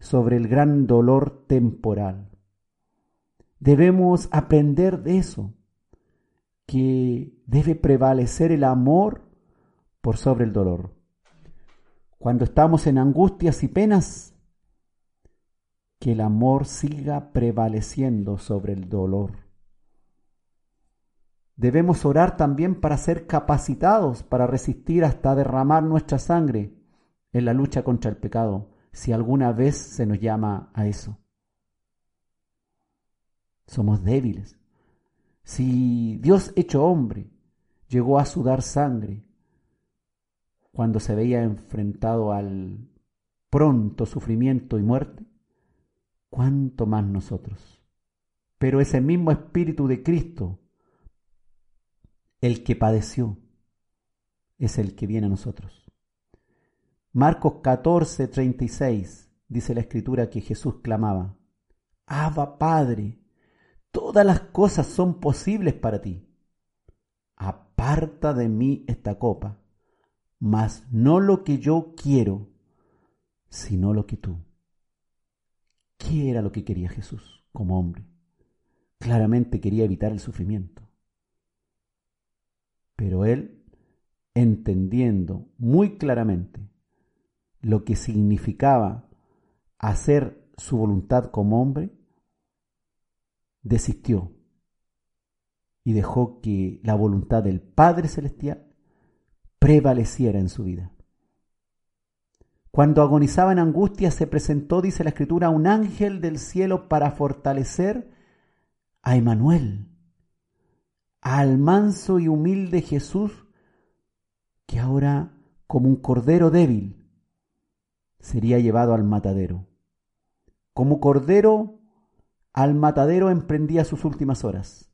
sobre el gran dolor temporal. Debemos aprender de eso, que debe prevalecer el amor por sobre el dolor. Cuando estamos en angustias y penas, que el amor siga prevaleciendo sobre el dolor. Debemos orar también para ser capacitados para resistir hasta derramar nuestra sangre en la lucha contra el pecado, si alguna vez se nos llama a eso. Somos débiles. Si Dios hecho hombre llegó a sudar sangre cuando se veía enfrentado al pronto sufrimiento y muerte, cuánto más nosotros. Pero ese mismo Espíritu de Cristo, el que padeció, es el que viene a nosotros. Marcos 14, 36 dice la escritura que Jesús clamaba, Abba Padre, todas las cosas son posibles para ti. Aparta de mí esta copa, mas no lo que yo quiero, sino lo que tú. ¿Qué era lo que quería Jesús como hombre? Claramente quería evitar el sufrimiento. Pero él, entendiendo muy claramente lo que significaba hacer su voluntad como hombre, desistió y dejó que la voluntad del Padre Celestial prevaleciera en su vida. Cuando agonizaba en angustia se presentó, dice la Escritura, un ángel del cielo para fortalecer a Emanuel, al manso y humilde Jesús, que ahora, como un cordero débil, sería llevado al matadero. Como cordero al matadero emprendía sus últimas horas.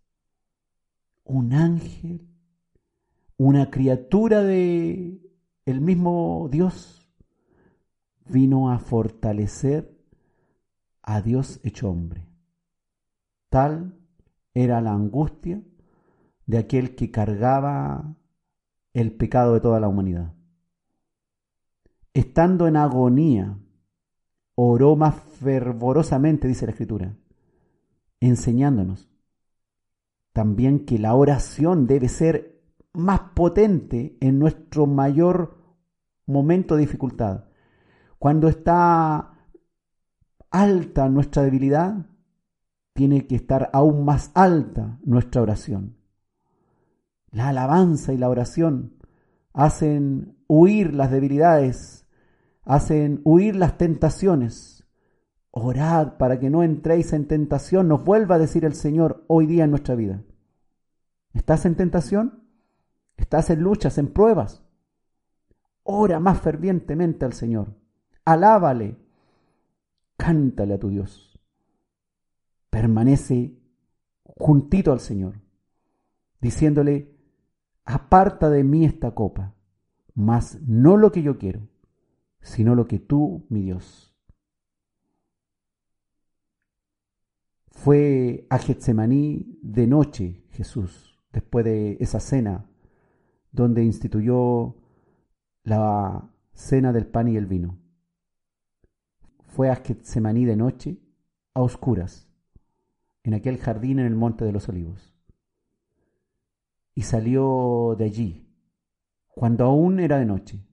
Un ángel, una criatura de el mismo Dios, vino a fortalecer a Dios hecho hombre. Tal era la angustia de aquel que cargaba el pecado de toda la humanidad. Estando en agonía, oró más fervorosamente, dice la Escritura, enseñándonos también que la oración debe ser más potente en nuestro mayor momento de dificultad. Cuando está alta nuestra debilidad, tiene que estar aún más alta nuestra oración. La alabanza y la oración hacen huir las debilidades, hacen huir las tentaciones. Orad para que no entréis en tentación, nos vuelva a decir el Señor hoy día en nuestra vida. ¿Estás en tentación? ¿Estás en luchas, en pruebas? Ora más fervientemente al Señor. Alábale. Cántale a tu Dios. Permanece juntito al Señor, diciéndole, aparta de mí esta copa, mas no lo que yo quiero, sino lo que tú, mi Dios. Fue a Getsemaní de noche Jesús, después de esa cena, donde instituyó la cena del pan y el vino. Fue a Getsemaní de noche, a oscuras, en aquel jardín en el monte de los olivos. Y salió de allí, cuando aún era de noche.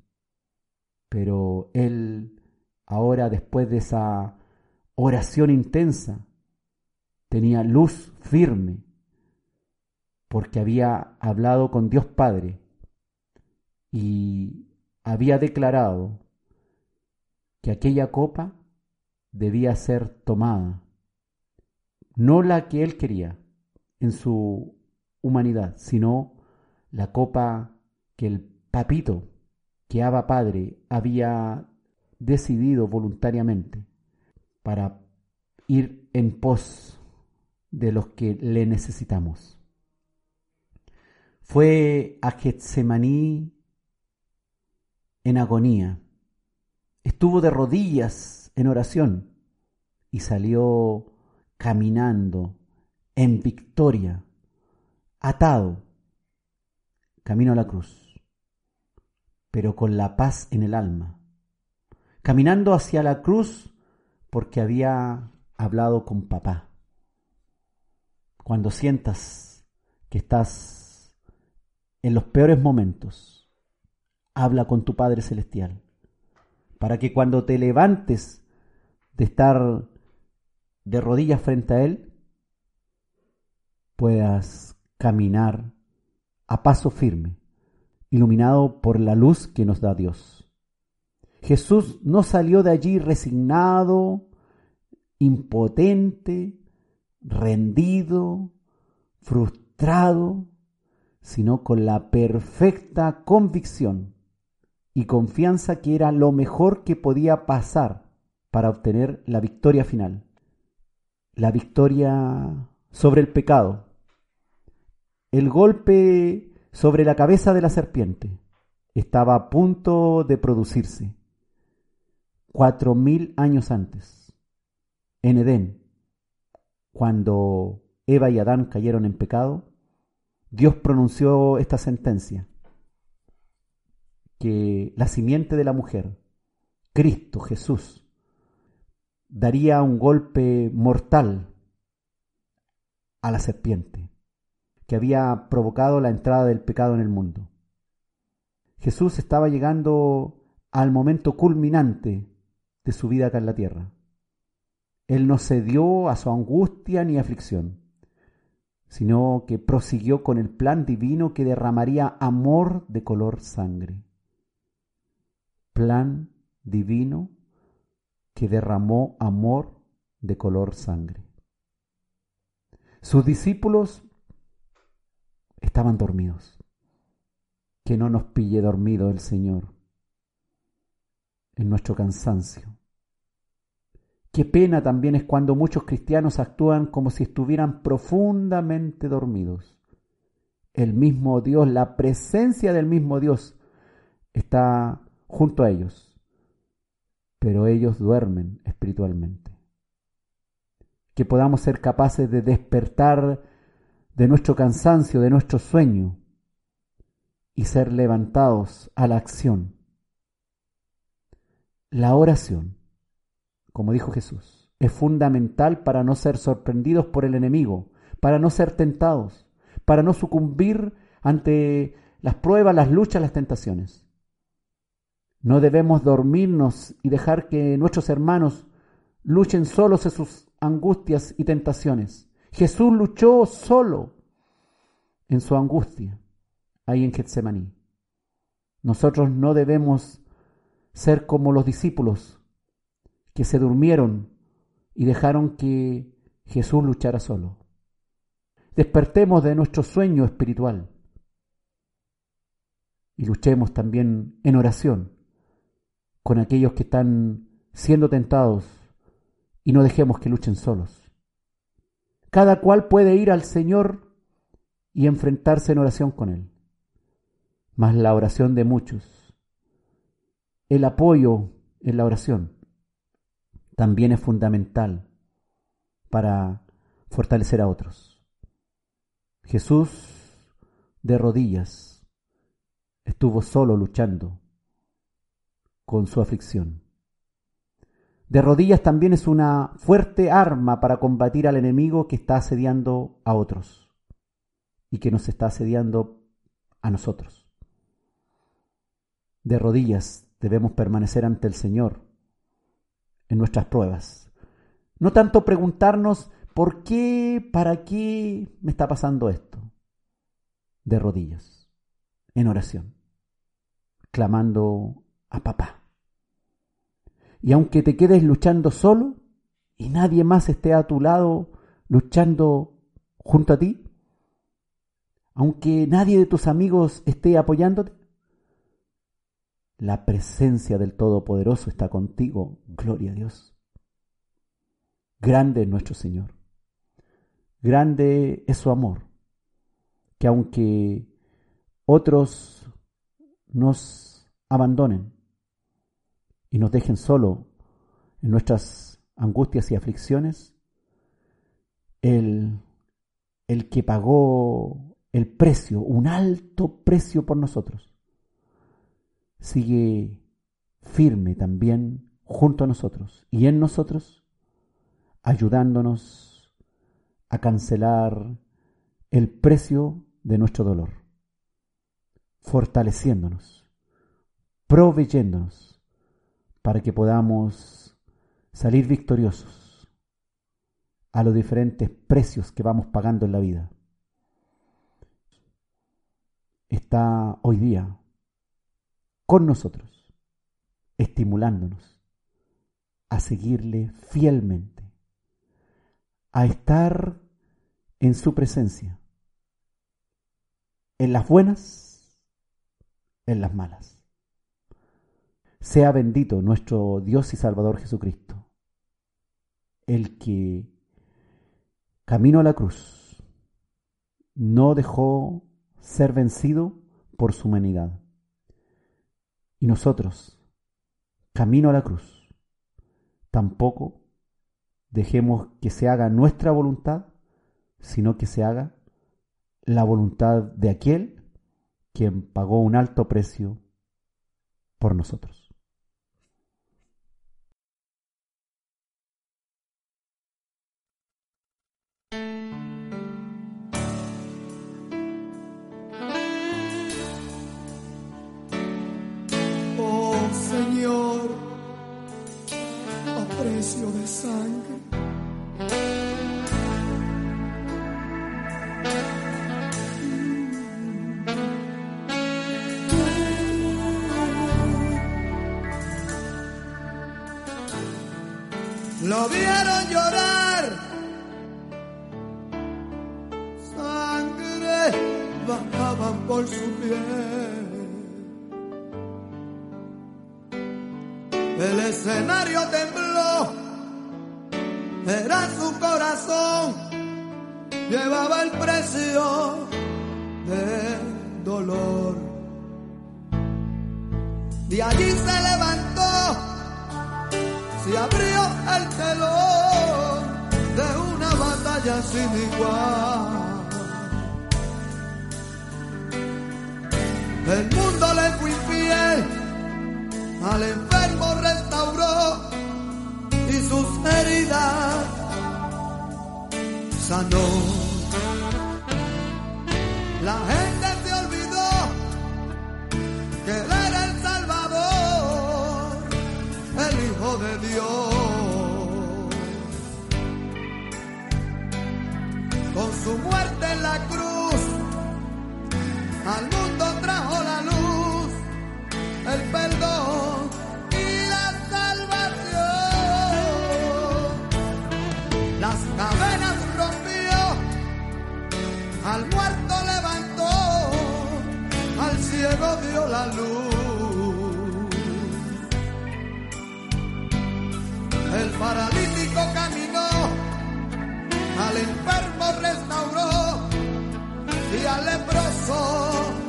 Pero él, ahora después de esa oración intensa, tenía luz firme, porque había hablado con Dios Padre y había declarado que aquella copa debía ser tomada, no la que él quería en su humanidad, sino la copa que el papito, que Abba Padre había decidido voluntariamente para ir en pos de los que le necesitamos. Fue a Getsemaní en agonía. Estuvo de rodillas en oración y salió caminando en victoria, atado, camino a la cruz, pero con la paz en el alma, caminando hacia la cruz porque había hablado con papá. Cuando sientas que estás en los peores momentos, habla con tu Padre Celestial, para que cuando te levantes de estar de rodillas frente a Él, puedas caminar a paso firme, iluminado por la luz que nos da Dios. Jesús no salió de allí resignado, impotente, rendido, frustrado, sino con la perfecta convicción y confianza que era lo mejor que podía pasar para obtener la victoria final. La victoria sobre el pecado, el golpe sobre la cabeza de la serpiente estaba a punto de producirse cuatro mil años antes, en Edén, cuando Eva y Adán cayeron en pecado, Dios pronunció esta sentencia, que la simiente de la mujer, Cristo Jesús, daría un golpe mortal a la serpiente que había provocado la entrada del pecado en el mundo. Jesús estaba llegando al momento culminante de su vida acá en la tierra. Él no cedió a su angustia ni aflicción, sino que prosiguió con el plan divino que derramaría amor de color sangre. Plan divino que derramó amor de color sangre. Sus discípulos estaban dormidos. Que no nos pille dormido el Señor en nuestro cansancio. Qué pena también es cuando muchos cristianos actúan como si estuvieran profundamente dormidos. El mismo Dios, la presencia del mismo Dios está junto a ellos, pero ellos duermen espiritualmente. Que podamos ser capaces de despertar de nuestro cansancio, de nuestro sueño, y ser levantados a la acción. La oración, como dijo Jesús, es fundamental para no ser sorprendidos por el enemigo, para no ser tentados, para no sucumbir ante las pruebas, las luchas, las tentaciones. No debemos dormirnos y dejar que nuestros hermanos luchen solos en sus angustias y tentaciones. Jesús luchó solo en su angustia, ahí en Getsemaní. Nosotros no debemos ser como los discípulos que se durmieron y dejaron que Jesús luchara solo. Despertemos de nuestro sueño espiritual y luchemos también en oración con aquellos que están siendo tentados y no dejemos que luchen solos. Cada cual puede ir al Señor y enfrentarse en oración con Él. Mas la oración de muchos, el apoyo en la oración, también es fundamental para fortalecer a otros. Jesús de rodillas estuvo solo luchando con su aflicción de rodillas también es una fuerte arma para combatir al enemigo que está asediando a otros y que nos está asediando a nosotros. De rodillas debemos permanecer ante el Señor en nuestras pruebas. No tanto preguntarnos por qué, para qué me está pasando esto. De rodillas, en oración, clamando a papá. Y aunque te quedes luchando solo y nadie más esté a tu lado luchando junto a ti, aunque nadie de tus amigos esté apoyándote, la presencia del Todopoderoso está contigo. Gloria a Dios. Grande es nuestro Señor. Grande es su amor, que aunque otros nos abandonen, y nos dejen solo en nuestras angustias y aflicciones, el, el que pagó el precio, un alto precio por nosotros, sigue firme también junto a nosotros y en nosotros, ayudándonos a cancelar el precio de nuestro dolor, fortaleciéndonos, proveyéndonos para que podamos salir victoriosos a los diferentes precios que vamos pagando en la vida. Está hoy día con nosotros, estimulándonos a seguirle fielmente, a estar en su presencia, en las buenas, en las malas. Sea bendito nuestro Dios y Salvador Jesucristo, el que camino a la cruz no dejó ser vencido por su humanidad. Y nosotros, camino a la cruz, tampoco dejemos que se haga nuestra voluntad, sino que se haga la voluntad de aquel quien pagó un alto precio por nosotros. Precio de sangre. Lo vieron llorar. Bajaba por su piel. El escenario tembló. Era su corazón. Llevaba el precio del dolor. De allí se levantó se abrió el telón de una batalla sin igual. El mundo le fue infiel, al enfermo restauró y sus heridas sanó. La gente se olvidó que él era el Salvador el Hijo de Dios. Con su muerte en la cruz, al mundo trajo la luz, el perdón y la salvación. Las cadenas rompió, al muerto levantó, al ciego dio la luz. El paralítico caminó, al enfermo restauró y al leproso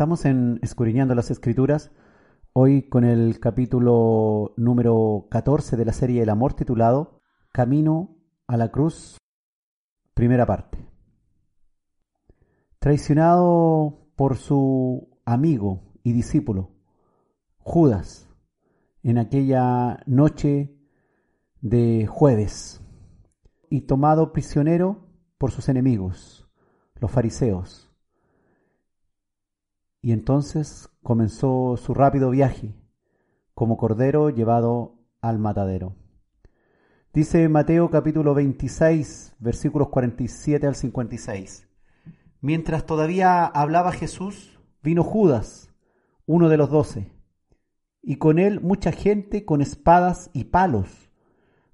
Estamos en las Escrituras, hoy con el capítulo número 14 de la serie El Amor titulado Camino a la Cruz, primera parte. Traicionado por su amigo y discípulo, Judas, en aquella noche de jueves, y tomado prisionero por sus enemigos, los fariseos y entonces comenzó su rápido viaje, como cordero llevado al matadero. Dice Mateo capítulo 26, versículos 47 al 56. Mientras todavía hablaba Jesús, vino Judas, uno de los doce, y con él mucha gente con espadas y palos,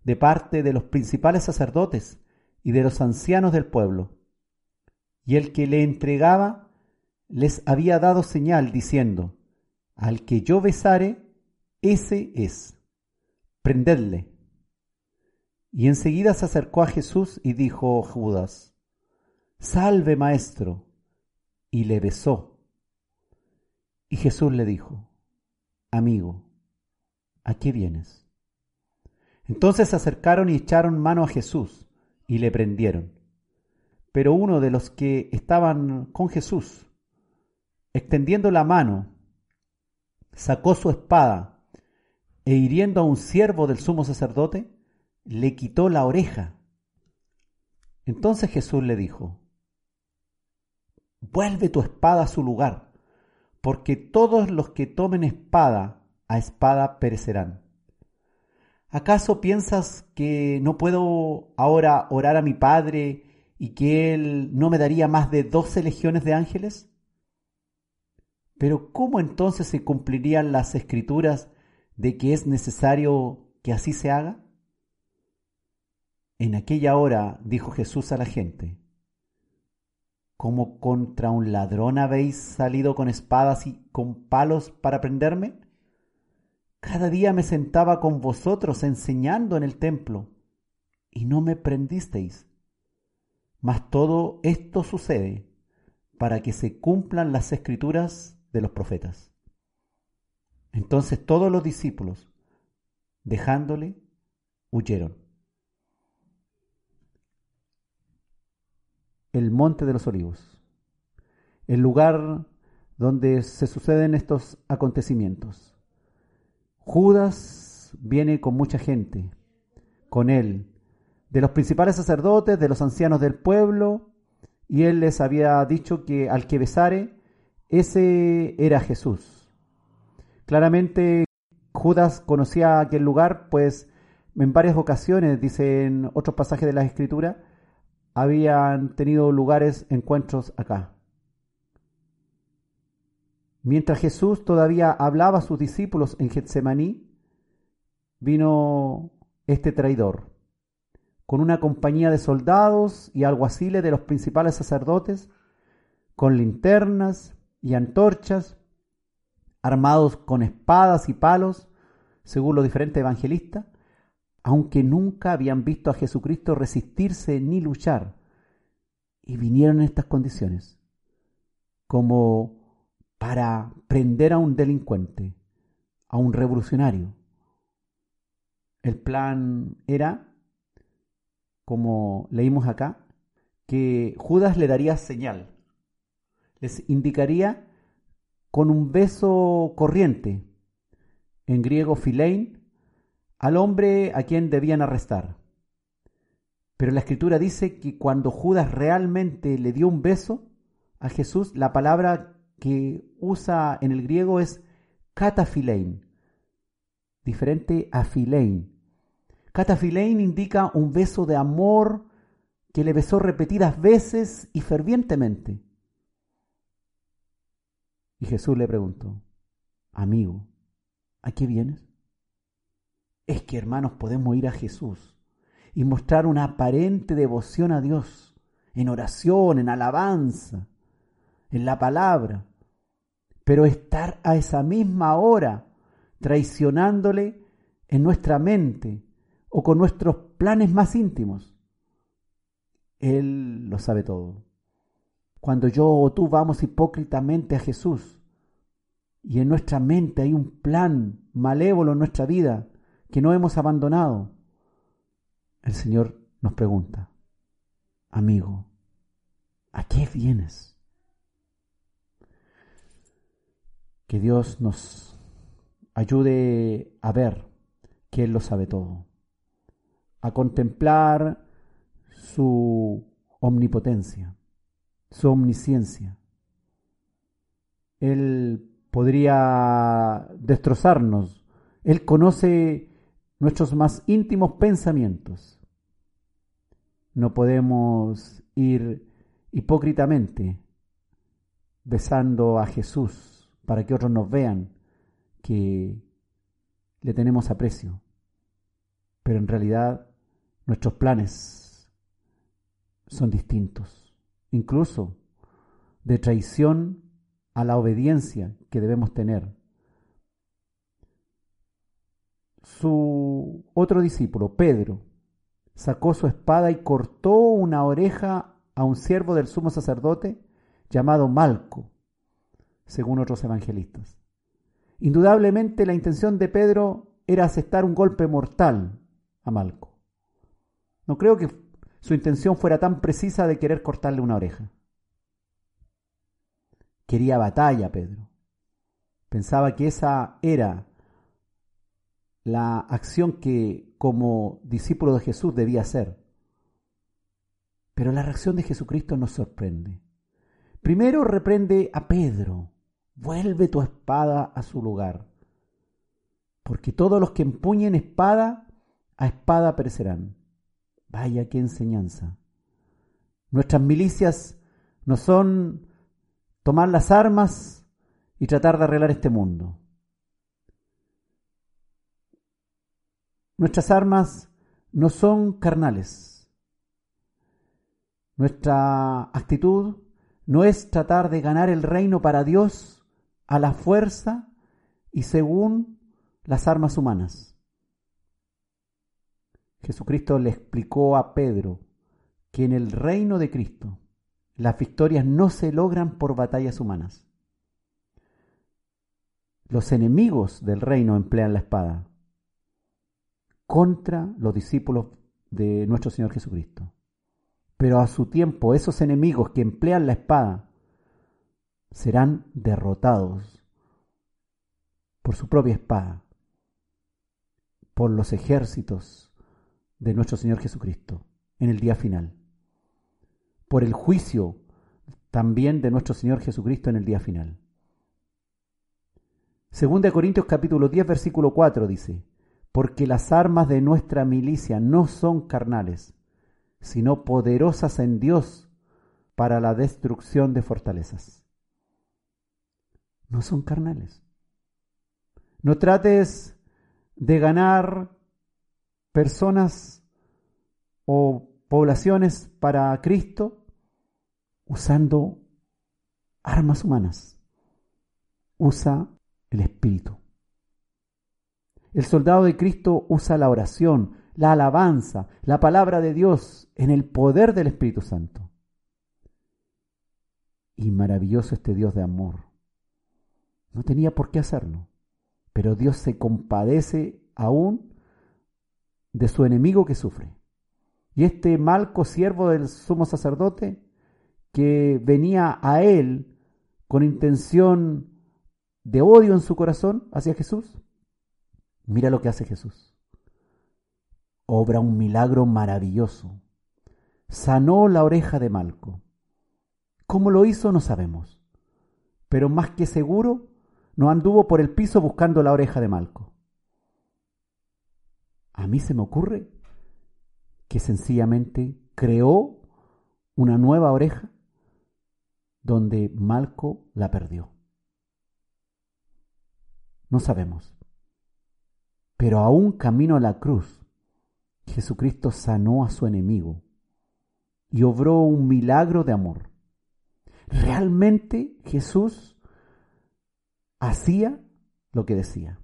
de parte de los principales sacerdotes y de los ancianos del pueblo. Y el que le entregaba les había dado señal diciendo, al que yo besare, ese es, prendedle. Y enseguida se acercó a Jesús y dijo Judas, Salve maestro, y le besó. Y Jesús le dijo, Amigo, ¿a qué vienes? Entonces se acercaron y echaron mano a Jesús y le prendieron. Pero uno de los que estaban con Jesús, extendiendo la mano, sacó su espada e hiriendo a un siervo del sumo sacerdote, le quitó la oreja. Entonces Jesús le dijo, vuelve tu espada a su lugar, porque todos los que tomen espada a espada perecerán. ¿Acaso piensas que no puedo ahora orar a mi Padre y que Él no me daría más de doce legiones de ángeles? Pero ¿cómo entonces se cumplirían las escrituras de que es necesario que así se haga? En aquella hora dijo Jesús a la gente, ¿Cómo contra un ladrón habéis salido con espadas y con palos para prenderme? Cada día me sentaba con vosotros enseñando en el templo, y no me prendisteis. Mas todo esto sucede para que se cumplan las escrituras de los profetas. Entonces todos los discípulos, dejándole, huyeron. El monte de los olivos, el lugar donde se suceden estos acontecimientos. Judas viene con mucha gente, con él, de los principales sacerdotes, de los ancianos del pueblo, y él les había dicho que al que besare, ese era Jesús. Claramente Judas conocía aquel lugar, pues en varias ocasiones, dice en otros pasajes de la Escritura, habían tenido lugares, encuentros acá. Mientras Jesús todavía hablaba a sus discípulos en Getsemaní, vino este traidor, con una compañía de soldados y alguaciles de los principales sacerdotes, con linternas, y antorchas, armados con espadas y palos, según los diferentes evangelistas, aunque nunca habían visto a Jesucristo resistirse ni luchar, y vinieron en estas condiciones, como para prender a un delincuente, a un revolucionario. El plan era, como leímos acá, que Judas le daría señal indicaría con un beso corriente, en griego filein, al hombre a quien debían arrestar. Pero la escritura dice que cuando Judas realmente le dio un beso a Jesús, la palabra que usa en el griego es catafilein, diferente a filein. Catafilein indica un beso de amor que le besó repetidas veces y fervientemente. Y Jesús le preguntó, amigo, ¿a qué vienes? Es que hermanos podemos ir a Jesús y mostrar una aparente devoción a Dios, en oración, en alabanza, en la palabra, pero estar a esa misma hora traicionándole en nuestra mente o con nuestros planes más íntimos. Él lo sabe todo. Cuando yo o tú vamos hipócritamente a Jesús y en nuestra mente hay un plan malévolo en nuestra vida que no hemos abandonado, el Señor nos pregunta, amigo, ¿a qué vienes? Que Dios nos ayude a ver que Él lo sabe todo, a contemplar su omnipotencia, su omnisciencia. Él podría destrozarnos. Él conoce nuestros más íntimos pensamientos. No podemos ir hipócritamente besando a Jesús para que otros nos vean que le tenemos aprecio. Pero en realidad nuestros planes son distintos, incluso de traición a la obediencia que debemos tener. Su otro discípulo, Pedro, sacó su espada y cortó una oreja a un siervo del sumo sacerdote llamado Malco, según otros evangelistas. Indudablemente la intención de Pedro era aceptar un golpe mortal a Malco. No creo que su intención fuera tan precisa de querer cortarle una oreja. Quería batalla, Pedro. Pensaba que esa era la acción que como discípulo de Jesús debía hacer. Pero la reacción de Jesucristo nos sorprende. Primero reprende a Pedro, vuelve tu espada a su lugar, porque todos los que empuñen espada, a espada perecerán. Vaya qué enseñanza. Nuestras milicias no son tomar las armas y tratar de arreglar este mundo. Nuestras armas no son carnales. Nuestra actitud no es tratar de ganar el reino para Dios a la fuerza y según las armas humanas. Jesucristo le explicó a Pedro que en el reino de Cristo las victorias no se logran por batallas humanas. Los enemigos del reino emplean la espada contra los discípulos de nuestro Señor Jesucristo. Pero a su tiempo esos enemigos que emplean la espada serán derrotados por su propia espada, por los ejércitos de nuestro Señor Jesucristo en el día final, por el juicio también de nuestro Señor Jesucristo en el día final. Segunda de Corintios capítulo 10 versículo 4 dice, porque las armas de nuestra milicia no son carnales, sino poderosas en Dios para la destrucción de fortalezas. No son carnales. No trates de ganar personas o poblaciones para Cristo usando armas humanas. Usa el Espíritu. El soldado de Cristo usa la oración, la alabanza, la palabra de Dios en el poder del Espíritu Santo. Y maravilloso este Dios de amor. No tenía por qué hacerlo, pero Dios se compadece aún de su enemigo que sufre. Y este malco siervo del sumo sacerdote que venía a él con intención de odio en su corazón hacia Jesús, Mira lo que hace Jesús. Obra un milagro maravilloso. Sanó la oreja de Malco. ¿Cómo lo hizo? No sabemos. Pero más que seguro, no anduvo por el piso buscando la oreja de Malco. A mí se me ocurre que sencillamente creó una nueva oreja donde Malco la perdió. No sabemos. Pero aún camino a la cruz, Jesucristo sanó a su enemigo y obró un milagro de amor. Realmente Jesús hacía lo que decía.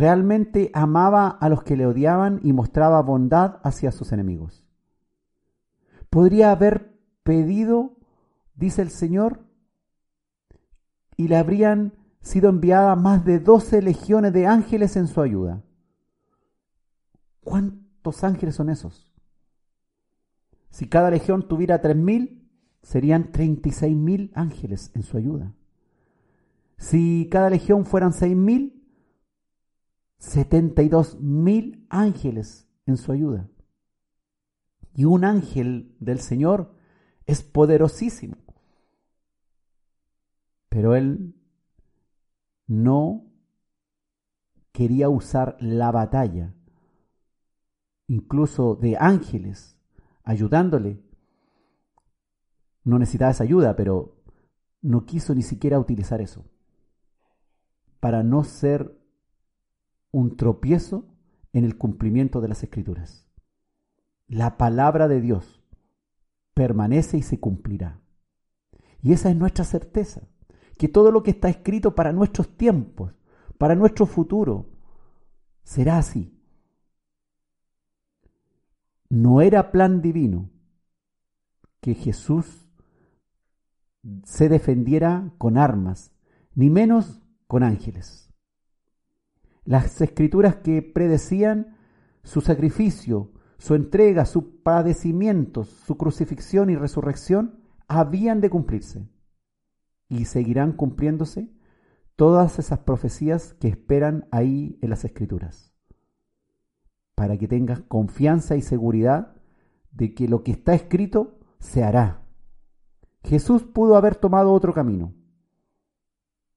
Realmente amaba a los que le odiaban y mostraba bondad hacia sus enemigos. Podría haber pedido dice el Señor, y le habrían sido enviadas más de doce legiones de ángeles en su ayuda. ¿Cuántos ángeles son esos? Si cada legión tuviera tres mil, serían treinta y seis mil ángeles en su ayuda. Si cada legión fueran seis mil, setenta y dos mil ángeles en su ayuda. Y un ángel del Señor es poderosísimo. Pero él no quería usar la batalla, incluso de ángeles, ayudándole. No necesitaba esa ayuda, pero no quiso ni siquiera utilizar eso, para no ser un tropiezo en el cumplimiento de las escrituras. La palabra de Dios permanece y se cumplirá. Y esa es nuestra certeza, que todo lo que está escrito para nuestros tiempos, para nuestro futuro, será así. No era plan divino que Jesús se defendiera con armas, ni menos con ángeles. Las escrituras que predecían su sacrificio, su entrega, sus padecimientos, su crucifixión y resurrección, habían de cumplirse. Y seguirán cumpliéndose todas esas profecías que esperan ahí en las escrituras. Para que tengas confianza y seguridad de que lo que está escrito se hará. Jesús pudo haber tomado otro camino,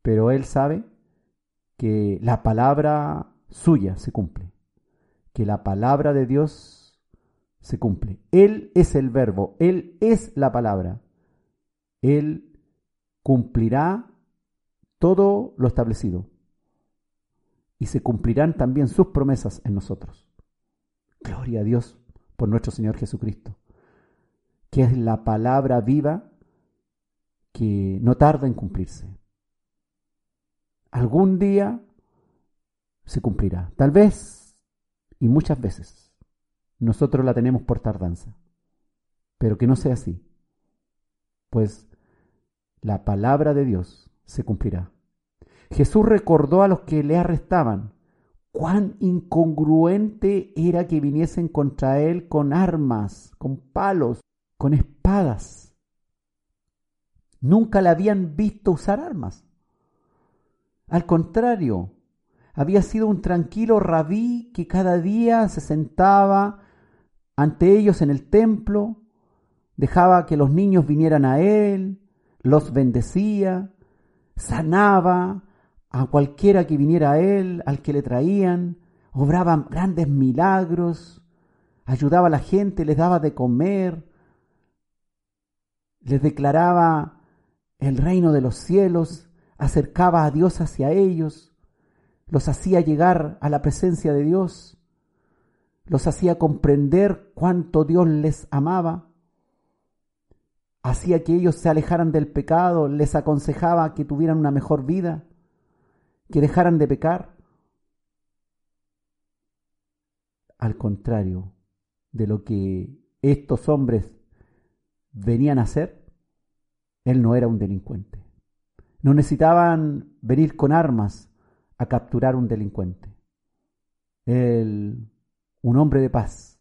pero él sabe que la palabra suya se cumple, que la palabra de Dios se cumple. Él es el verbo, Él es la palabra. Él cumplirá todo lo establecido y se cumplirán también sus promesas en nosotros. Gloria a Dios por nuestro Señor Jesucristo, que es la palabra viva que no tarda en cumplirse. Algún día se cumplirá, tal vez y muchas veces. Nosotros la tenemos por tardanza, pero que no sea así, pues la palabra de Dios se cumplirá. Jesús recordó a los que le arrestaban cuán incongruente era que viniesen contra él con armas, con palos, con espadas Nunca le habían visto usar armas. Al contrario, había sido un tranquilo rabí que cada día se sentaba ante ellos en el templo, dejaba que los niños vinieran a él, los bendecía, sanaba a cualquiera que viniera a él, al que le traían, obraba grandes milagros, ayudaba a la gente, les daba de comer, les declaraba el reino de los cielos, acercaba a Dios hacia ellos, los hacía llegar a la presencia de Dios, los hacía comprender cuánto Dios les amaba, hacía que ellos se alejaran del pecado, les aconsejaba que tuvieran una mejor vida, que dejaran de pecar. Al contrario de lo que estos hombres venían a hacer, él no era un delincuente. No necesitaban venir con armas a capturar un delincuente. Él, un hombre de paz,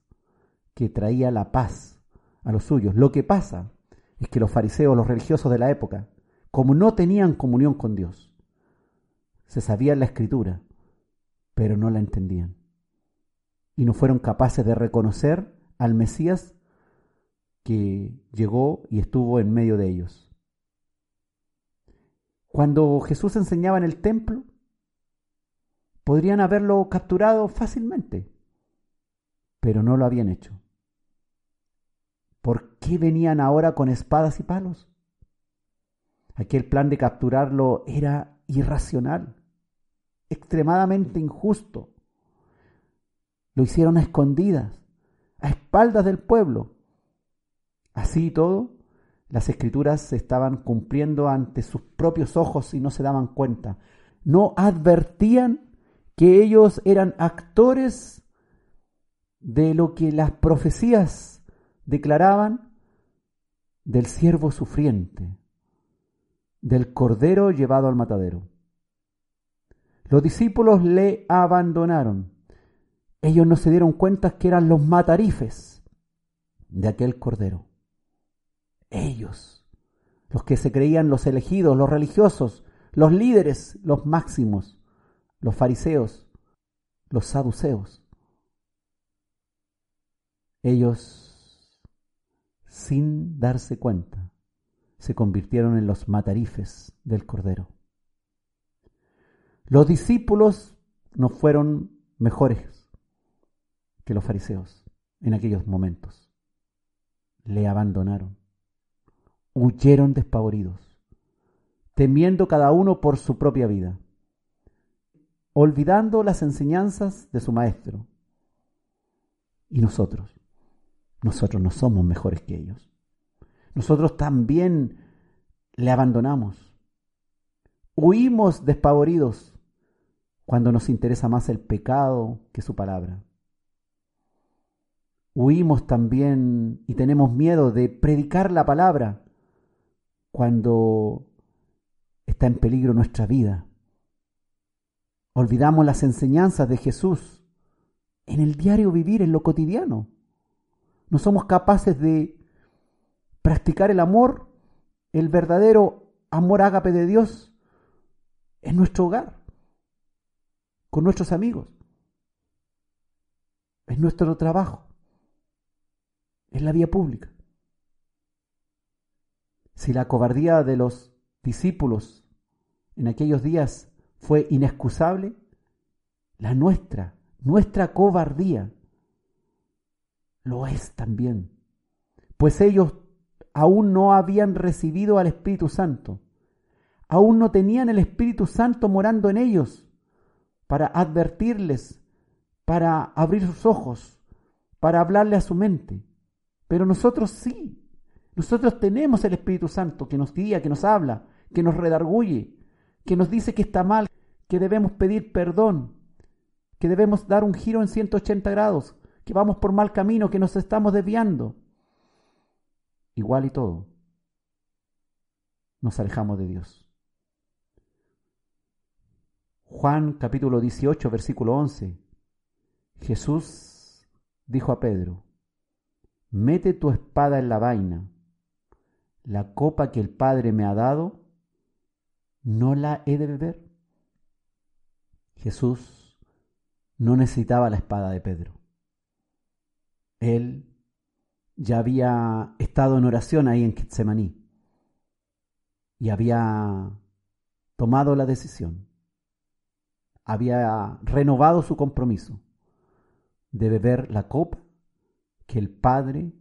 que traía la paz a los suyos. Lo que pasa es que los fariseos, los religiosos de la época, como no tenían comunión con Dios, se sabían la escritura, pero no la entendían. Y no fueron capaces de reconocer al Mesías que llegó y estuvo en medio de ellos. Cuando Jesús enseñaba en el templo, podrían haberlo capturado fácilmente, pero no lo habían hecho. ¿Por qué venían ahora con espadas y palos? Aquel plan de capturarlo era irracional, extremadamente injusto. Lo hicieron a escondidas, a espaldas del pueblo. Así y todo, las escrituras se estaban cumpliendo ante sus propios ojos y no se daban cuenta. No advertían que ellos eran actores de lo que las profecías declaraban del siervo sufriente, del cordero llevado al matadero. Los discípulos le abandonaron. Ellos no se dieron cuenta que eran los matarifes de aquel cordero. Ellos, los que se creían los elegidos, los religiosos, los líderes, los máximos, los fariseos, los saduceos. Ellos, sin darse cuenta, se convirtieron en los matarifes del Cordero. Los discípulos no fueron mejores que los fariseos en aquellos momentos. Le abandonaron, huyeron despavoridos, temiendo cada uno por su propia vida, olvidando las enseñanzas de su maestro. Y nosotros, nosotros no somos mejores que ellos. Nosotros también le abandonamos. Huimos despavoridos cuando nos interesa más el pecado que su palabra. Huimos también y tenemos miedo de predicar la palabra cuando está en peligro nuestra vida. Olvidamos las enseñanzas de Jesús en el diario vivir, en lo cotidiano. No somos capaces de practicar el amor, el verdadero amor ágape de Dios en nuestro hogar, con nuestros amigos, en nuestro trabajo, en la vía pública. Si la cobardía de los discípulos en aquellos días fue inexcusable, la nuestra, nuestra cobardía, lo es también. Pues ellos aún no habían recibido al Espíritu Santo. Aún no tenían el Espíritu Santo morando en ellos para advertirles, para abrir sus ojos, para hablarle a su mente. Pero nosotros sí. Nosotros tenemos el Espíritu Santo que nos guía, que nos habla, que nos redarguye, que nos dice que está mal, que debemos pedir perdón, que debemos dar un giro en 180 grados, que vamos por mal camino, que nos estamos desviando igual y todo, nos alejamos de Dios. Juan capítulo 18, versículo 11. Jesús dijo a Pedro, mete tu espada en la vaina, la copa que el Padre me ha dado, ¿no la he de beber? Jesús no necesitaba la espada de Pedro. Él ya había estado en oración ahí en Getsemaní y había tomado la decisión, había renovado su compromiso de beber la copa que el Padre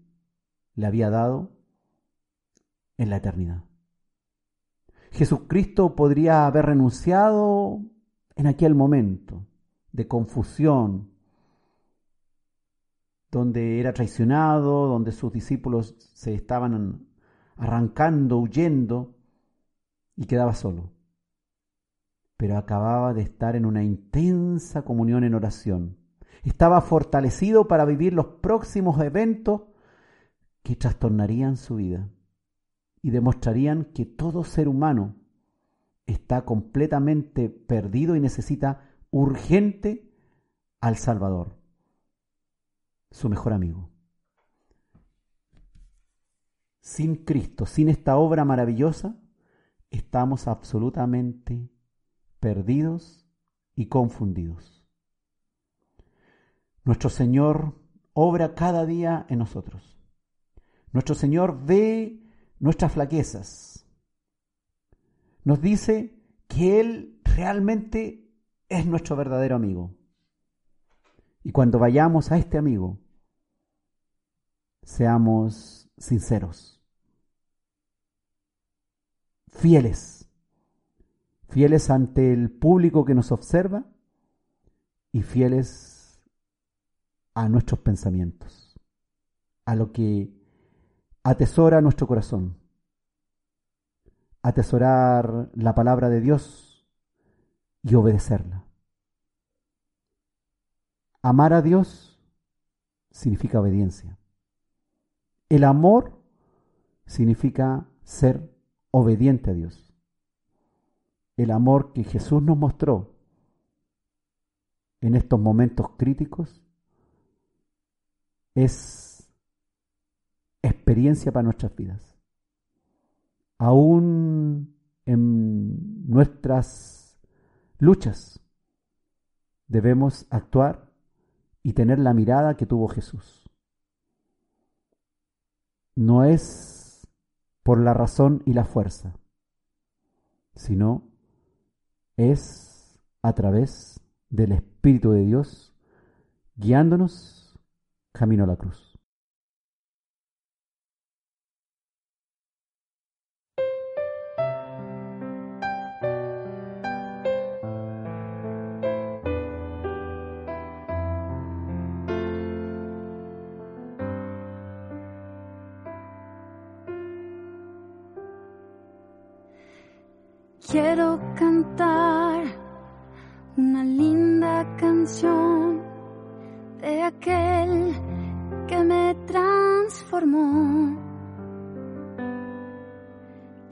le había dado en la eternidad. Jesucristo podría haber renunciado en aquel momento de confusión, donde era traicionado, donde sus discípulos se estaban arrancando, huyendo, y quedaba solo. Pero acababa de estar en una intensa comunión en oración. Estaba fortalecido para vivir los próximos eventos que trastornarían su vida y demostrarían que todo ser humano está completamente perdido y necesita urgente al Salvador su mejor amigo. Sin Cristo, sin esta obra maravillosa, estamos absolutamente perdidos y confundidos. Nuestro Señor obra cada día en nosotros. Nuestro Señor ve nuestras flaquezas. Nos dice que Él realmente es nuestro verdadero amigo. Y cuando vayamos a este amigo, seamos sinceros, fieles, fieles ante el público que nos observa y fieles a nuestros pensamientos, a lo que atesora nuestro corazón. Atesorar la palabra de Dios y obedecerla. Amar a Dios significa obediencia. El amor significa ser obediente a Dios. El amor que Jesús nos mostró en estos momentos críticos es experiencia para nuestras vidas. Aún en nuestras luchas debemos actuar y tener la mirada que tuvo Jesús. No es por la razón y la fuerza, sino es a través del Espíritu de Dios guiándonos camino a la cruz. Quiero cantar una linda canción de aquel que me transformó.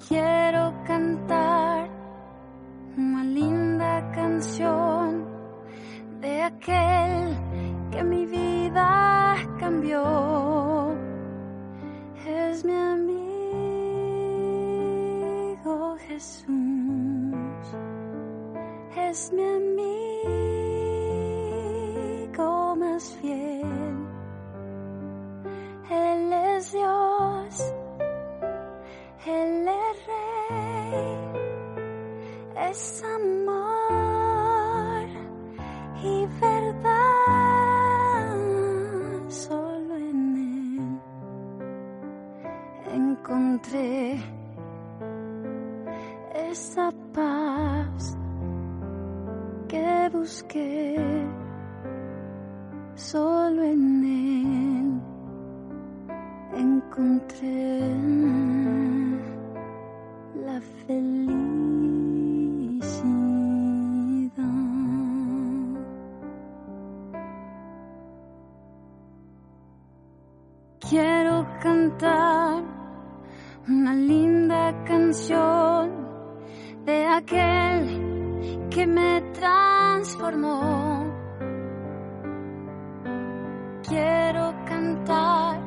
Quiero cantar una linda canción de aquel que mi vida cambió. Es mi amigo más fiel. Él es Dios, Él es Rey, es amor y verdad. Solo en Él encontré esa que busqué solo en él encontré la felicidad. Quiero cantar una linda canción de aquel que me transformó. Quiero cantar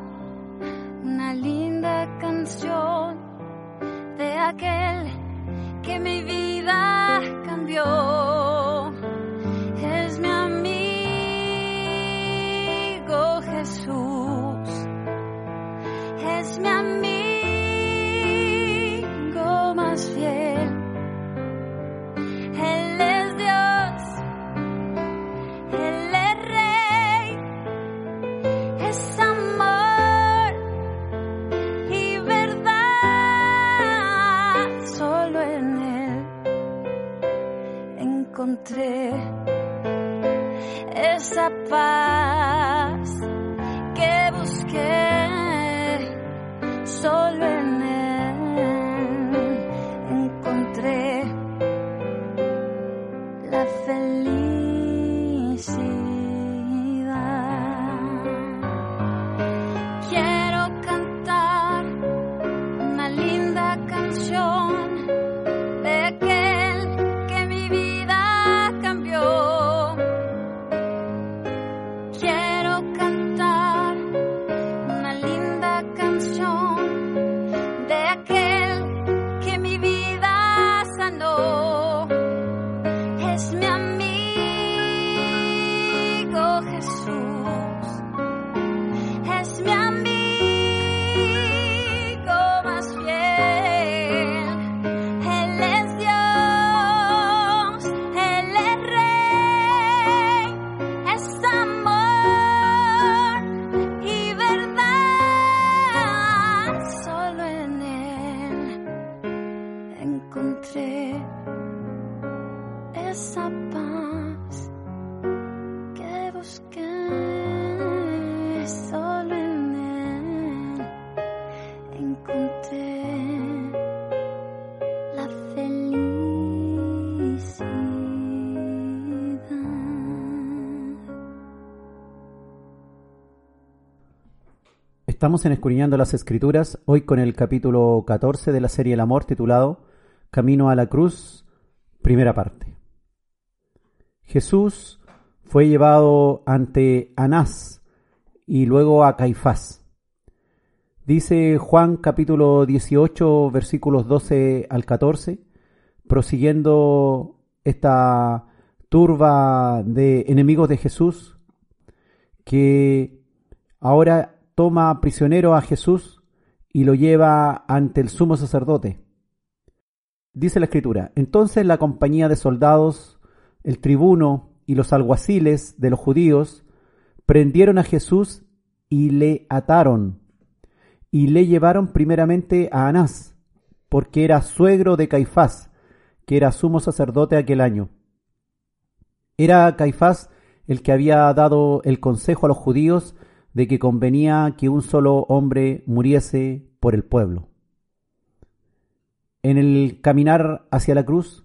una linda canción de aquel que mi vida cambió. Encontré esa paz Estamos en Escudriñando las Escrituras, hoy con el capítulo 14 de la serie El Amor titulado Camino a la Cruz, primera parte. Jesús fue llevado ante Anás y luego a Caifás. Dice Juan capítulo 18 versículos 12 al 14, prosiguiendo esta turba de enemigos de Jesús, que ahora toma prisionero a Jesús y lo lleva ante el sumo sacerdote. Dice la escritura, entonces la compañía de soldados, el tribuno y los alguaciles de los judíos prendieron a Jesús y le ataron y le llevaron primeramente a Anás, porque era suegro de Caifás, que era sumo sacerdote aquel año. Era Caifás el que había dado el consejo a los judíos de que convenía que un solo hombre muriese por el pueblo. En el caminar hacia la cruz,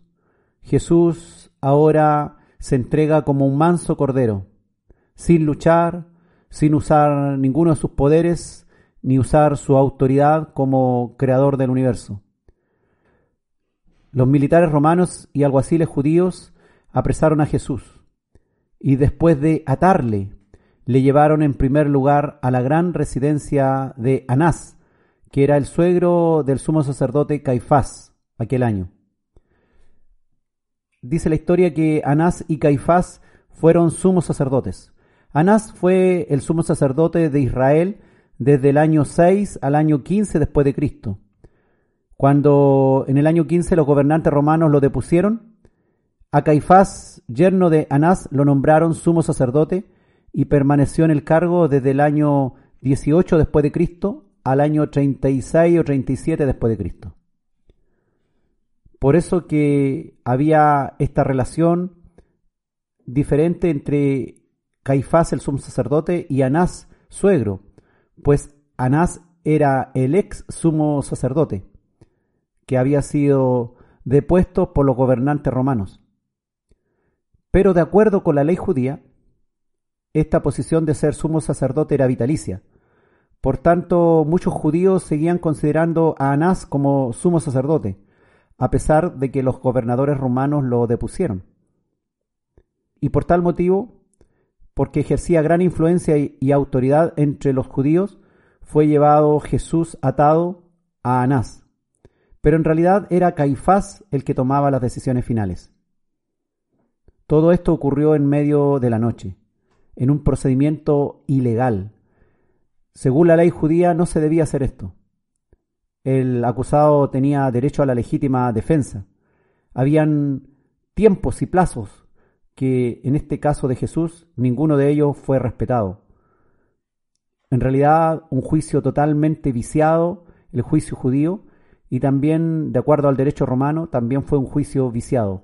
Jesús ahora se entrega como un manso cordero, sin luchar, sin usar ninguno de sus poderes, ni usar su autoridad como creador del universo. Los militares romanos y alguaciles judíos apresaron a Jesús y después de atarle le llevaron en primer lugar a la gran residencia de Anás, que era el suegro del sumo sacerdote Caifás aquel año. Dice la historia que Anás y Caifás fueron sumos sacerdotes. Anás fue el sumo sacerdote de Israel desde el año 6 al año 15 después de Cristo. Cuando en el año 15 los gobernantes romanos lo depusieron, a Caifás, yerno de Anás, lo nombraron sumo sacerdote y permaneció en el cargo desde el año 18 después de Cristo al año 36 o 37 después de Cristo. Por eso que había esta relación diferente entre Caifás, el sumo sacerdote, y Anás, suegro, pues Anás era el ex sumo sacerdote, que había sido depuesto por los gobernantes romanos. Pero de acuerdo con la ley judía, esta posición de ser sumo sacerdote era vitalicia. Por tanto, muchos judíos seguían considerando a Anás como sumo sacerdote, a pesar de que los gobernadores romanos lo depusieron. Y por tal motivo, porque ejercía gran influencia y, autoridad entre los judíos, fue llevado Jesús atado a Anás. Pero en realidad era Caifás el que tomaba las decisiones finales. Todo esto ocurrió en medio de la noche en un procedimiento ilegal. Según la ley judía no se debía hacer esto. El acusado tenía derecho a la legítima defensa. Habían tiempos y plazos que en este caso de Jesús ninguno de ellos fue respetado. En realidad un juicio totalmente viciado, el juicio judío, y también, de acuerdo al derecho romano, también fue un juicio viciado.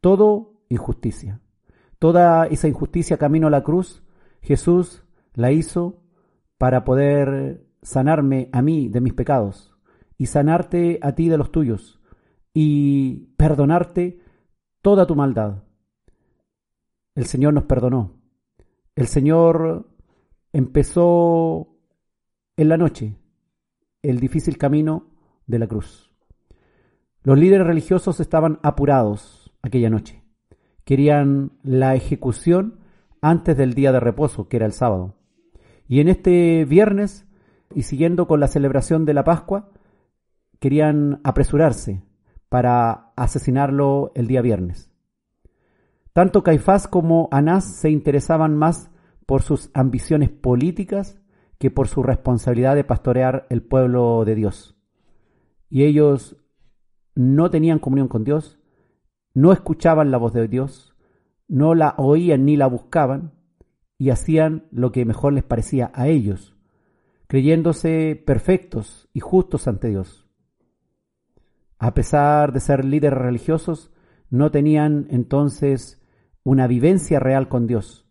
Todo injusticia. Toda esa injusticia camino a la cruz, Jesús la hizo para poder sanarme a mí de mis pecados y sanarte a ti de los tuyos y perdonarte toda tu maldad. El Señor nos perdonó. El Señor empezó en la noche el difícil camino de la cruz. Los líderes religiosos estaban apurados aquella noche querían la ejecución antes del día de reposo, que era el sábado. Y en este viernes, y siguiendo con la celebración de la Pascua, querían apresurarse para asesinarlo el día viernes. Tanto Caifás como Anás se interesaban más por sus ambiciones políticas que por su responsabilidad de pastorear el pueblo de Dios. Y ellos no tenían comunión con Dios, no escuchaban la voz de Dios, no la oían ni la buscaban, y hacían lo que mejor les parecía a ellos, creyéndose perfectos y justos ante Dios. A pesar de ser líderes religiosos, no tenían entonces una vivencia real con Dios,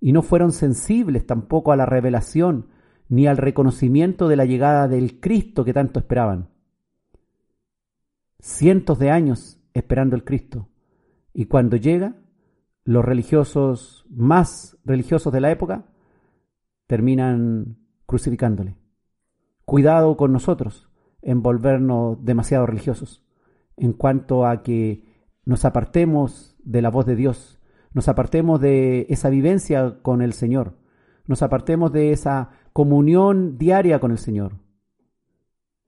y no fueron sensibles tampoco a la revelación ni al reconocimiento de la llegada del Cristo que tanto esperaban. Cientos de años esperando el Cristo. Y cuando llega, los religiosos más religiosos de la época terminan crucificándole. Cuidado con nosotros en volvernos demasiado religiosos, en cuanto a que nos apartemos de la voz de Dios, nos apartemos de esa vivencia con el Señor, nos apartemos de esa comunión diaria con el Señor.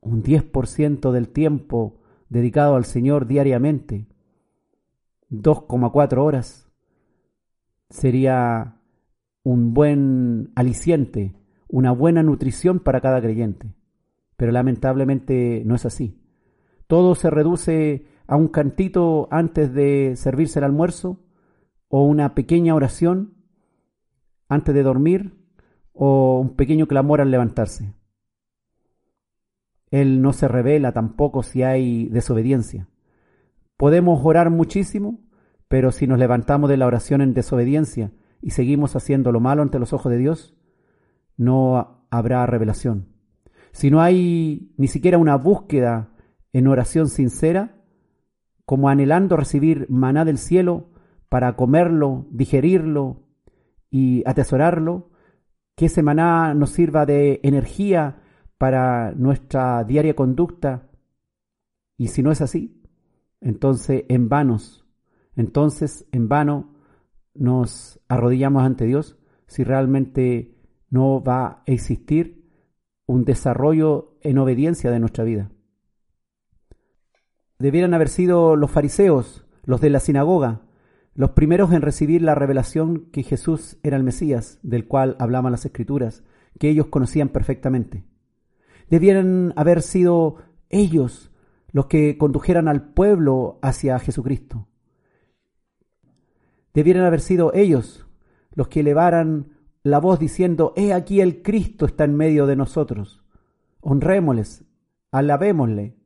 Un 10% del tiempo dedicado al Señor diariamente, 2,4 horas, sería un buen aliciente, una buena nutrición para cada creyente. Pero lamentablemente no es así. Todo se reduce a un cantito antes de servirse el almuerzo o una pequeña oración antes de dormir o un pequeño clamor al levantarse. Él no se revela tampoco si hay desobediencia. Podemos orar muchísimo, pero si nos levantamos de la oración en desobediencia y seguimos haciendo lo malo ante los ojos de Dios, no habrá revelación. Si no hay ni siquiera una búsqueda en oración sincera, como anhelando recibir maná del cielo para comerlo, digerirlo y atesorarlo, que ese maná nos sirva de energía para nuestra diaria conducta. Y si no es así, entonces en vanos, entonces en vano nos arrodillamos ante Dios si realmente no va a existir un desarrollo en obediencia de nuestra vida. Debieran haber sido los fariseos, los de la sinagoga, los primeros en recibir la revelación que Jesús era el Mesías, del cual hablaban las Escrituras, que ellos conocían perfectamente. Debieran haber sido ellos los que condujeran al pueblo hacia Jesucristo. Debieran haber sido ellos los que elevaran la voz diciendo, He aquí el Cristo está en medio de nosotros. Honrémosles, alabémosle.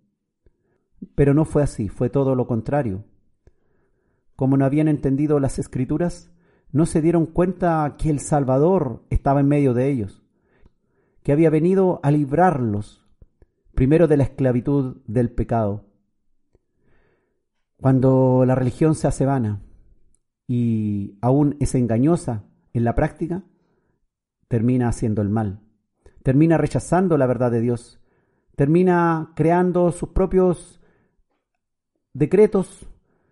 Pero no fue así, fue todo lo contrario. Como no habían entendido las escrituras, no se dieron cuenta que el Salvador estaba en medio de ellos, que había venido a librarlos, primero de la esclavitud del pecado. Cuando la religión se hace vana, y aún es engañosa en la práctica, termina haciendo el mal, termina rechazando la verdad de Dios, termina creando sus propios decretos,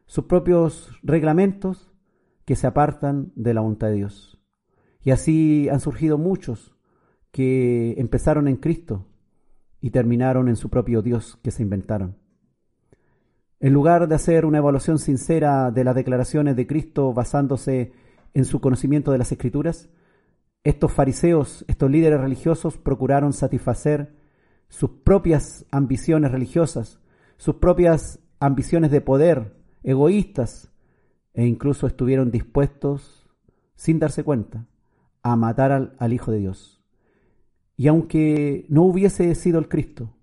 sus propios reglamentos que se apartan de la voluntad de Dios. Y así han surgido muchos que empezaron en Cristo y terminaron en su propio Dios que se inventaron. En lugar de hacer una evaluación sincera de las declaraciones de Cristo basándose en su conocimiento de las Escrituras, estos fariseos, estos líderes religiosos procuraron satisfacer sus propias ambiciones religiosas, sus propias ambiciones de poder, egoístas, e incluso estuvieron dispuestos, sin darse cuenta, a matar al, al Hijo de Dios. Y aunque no hubiese sido el Cristo,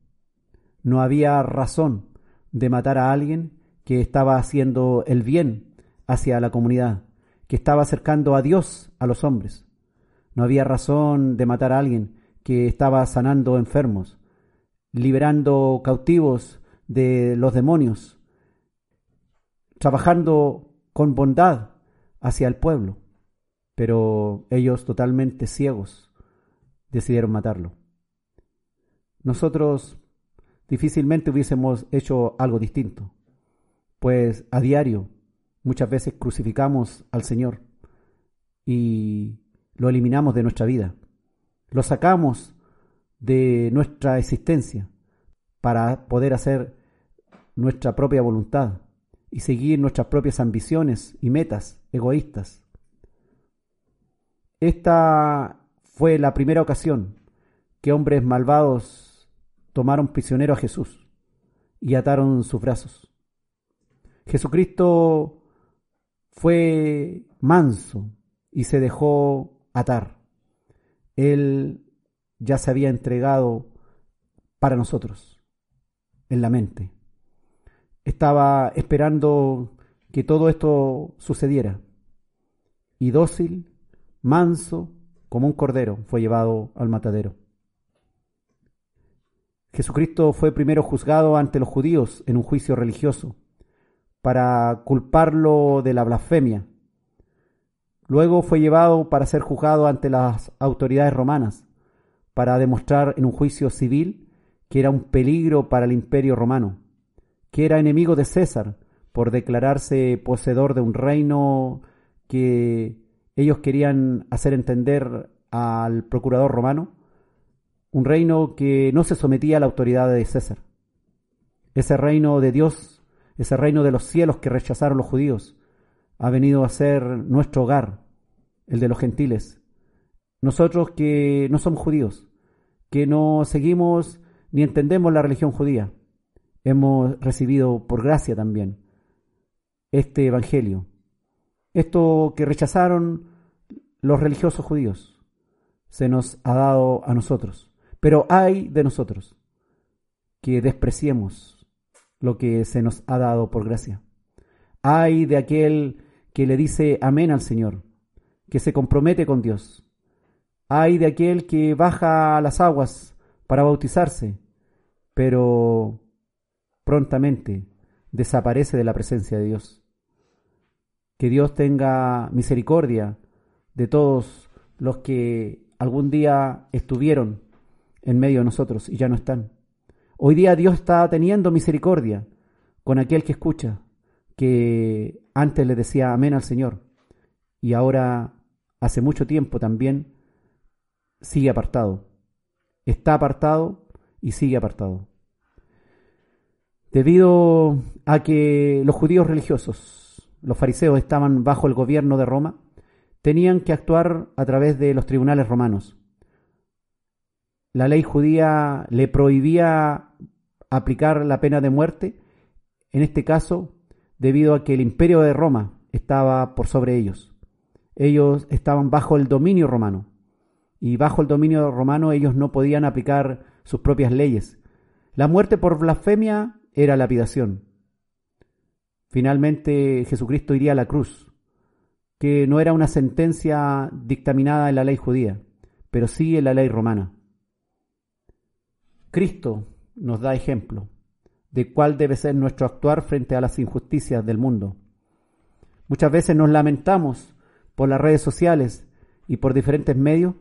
no había razón de matar a alguien que estaba haciendo el bien hacia la comunidad, que estaba acercando a Dios a los hombres. No había razón de matar a alguien que estaba sanando enfermos, liberando cautivos de los demonios, trabajando con bondad hacia el pueblo. Pero ellos totalmente ciegos decidieron matarlo. Nosotros difícilmente hubiésemos hecho algo distinto, pues a diario muchas veces crucificamos al Señor y lo eliminamos de nuestra vida, lo sacamos de nuestra existencia para poder hacer nuestra propia voluntad y seguir nuestras propias ambiciones y metas egoístas. Esta fue la primera ocasión que hombres malvados tomaron prisionero a Jesús y ataron sus brazos. Jesucristo fue manso y se dejó atar. Él ya se había entregado para nosotros en la mente. Estaba esperando que todo esto sucediera. Y dócil, manso, como un cordero, fue llevado al matadero. Jesucristo fue primero juzgado ante los judíos en un juicio religioso para culparlo de la blasfemia. Luego fue llevado para ser juzgado ante las autoridades romanas para demostrar en un juicio civil que era un peligro para el imperio romano, que era enemigo de César por declararse poseedor de un reino que ellos querían hacer entender al procurador romano, un reino que no se sometía a la autoridad de César. Ese reino de Dios, ese reino de los cielos que rechazaron los judíos, ha venido a ser nuestro hogar, el de los gentiles. Nosotros que no somos judíos, que no seguimos ni entendemos la religión judía, hemos recibido por gracia también este Evangelio. Esto que rechazaron los religiosos judíos se nos ha dado a nosotros. Pero hay de nosotros que despreciemos lo que se nos ha dado por gracia. Hay de aquel que le dice amén al Señor, que se compromete con Dios. Hay de aquel que baja a las aguas para bautizarse, pero prontamente desaparece de la presencia de Dios. Que Dios tenga misericordia de todos los que algún día estuvieron en medio de nosotros y ya no están. Hoy día Dios está teniendo misericordia con aquel que escucha, que antes le decía amén al Señor y ahora hace mucho tiempo también sigue apartado. Está apartado y sigue apartado. Debido a que los judíos religiosos, los fariseos, estaban bajo el gobierno de Roma, tenían que actuar a través de los tribunales romanos. La ley judía le prohibía aplicar la pena de muerte, en este caso debido a que el imperio de Roma estaba por sobre ellos. Ellos estaban bajo el dominio romano y bajo el dominio romano ellos no podían aplicar sus propias leyes. La muerte por blasfemia era lapidación. Finalmente Jesucristo iría a la cruz, que no era una sentencia dictaminada en la ley judía, pero sí en la ley romana. Cristo nos da ejemplo de cuál debe ser nuestro actuar frente a las injusticias del mundo. Muchas veces nos lamentamos por las redes sociales y por diferentes medios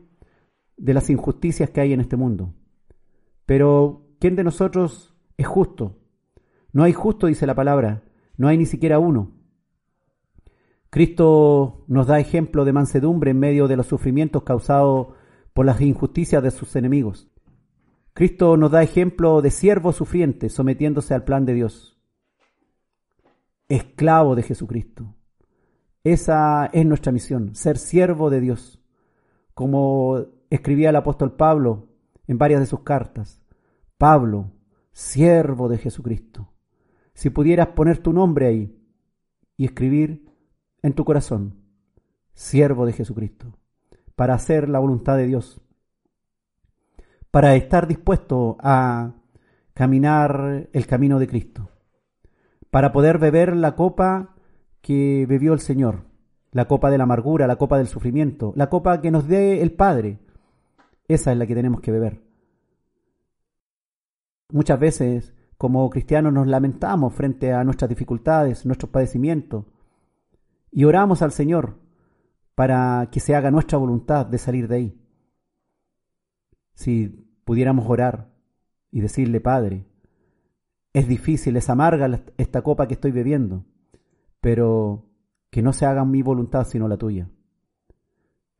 de las injusticias que hay en este mundo. Pero, ¿quién de nosotros es justo? No hay justo, dice la palabra, no hay ni siquiera uno. Cristo nos da ejemplo de mansedumbre en medio de los sufrimientos causados por las injusticias de sus enemigos. Cristo nos da ejemplo de siervo sufriente sometiéndose al plan de Dios. Esclavo de Jesucristo. Esa es nuestra misión, ser siervo de Dios. Como escribía el apóstol Pablo en varias de sus cartas. Pablo, siervo de Jesucristo. Si pudieras poner tu nombre ahí y escribir en tu corazón, siervo de Jesucristo, para hacer la voluntad de Dios para estar dispuesto a caminar el camino de Cristo, para poder beber la copa que bebió el Señor, la copa de la amargura, la copa del sufrimiento, la copa que nos dé el Padre. Esa es la que tenemos que beber. Muchas veces, como cristianos, nos lamentamos frente a nuestras dificultades, nuestros padecimientos, y oramos al Señor para que se haga nuestra voluntad de salir de ahí si pudiéramos orar y decirle, Padre, es difícil, es amarga esta copa que estoy bebiendo, pero que no se haga mi voluntad sino la tuya.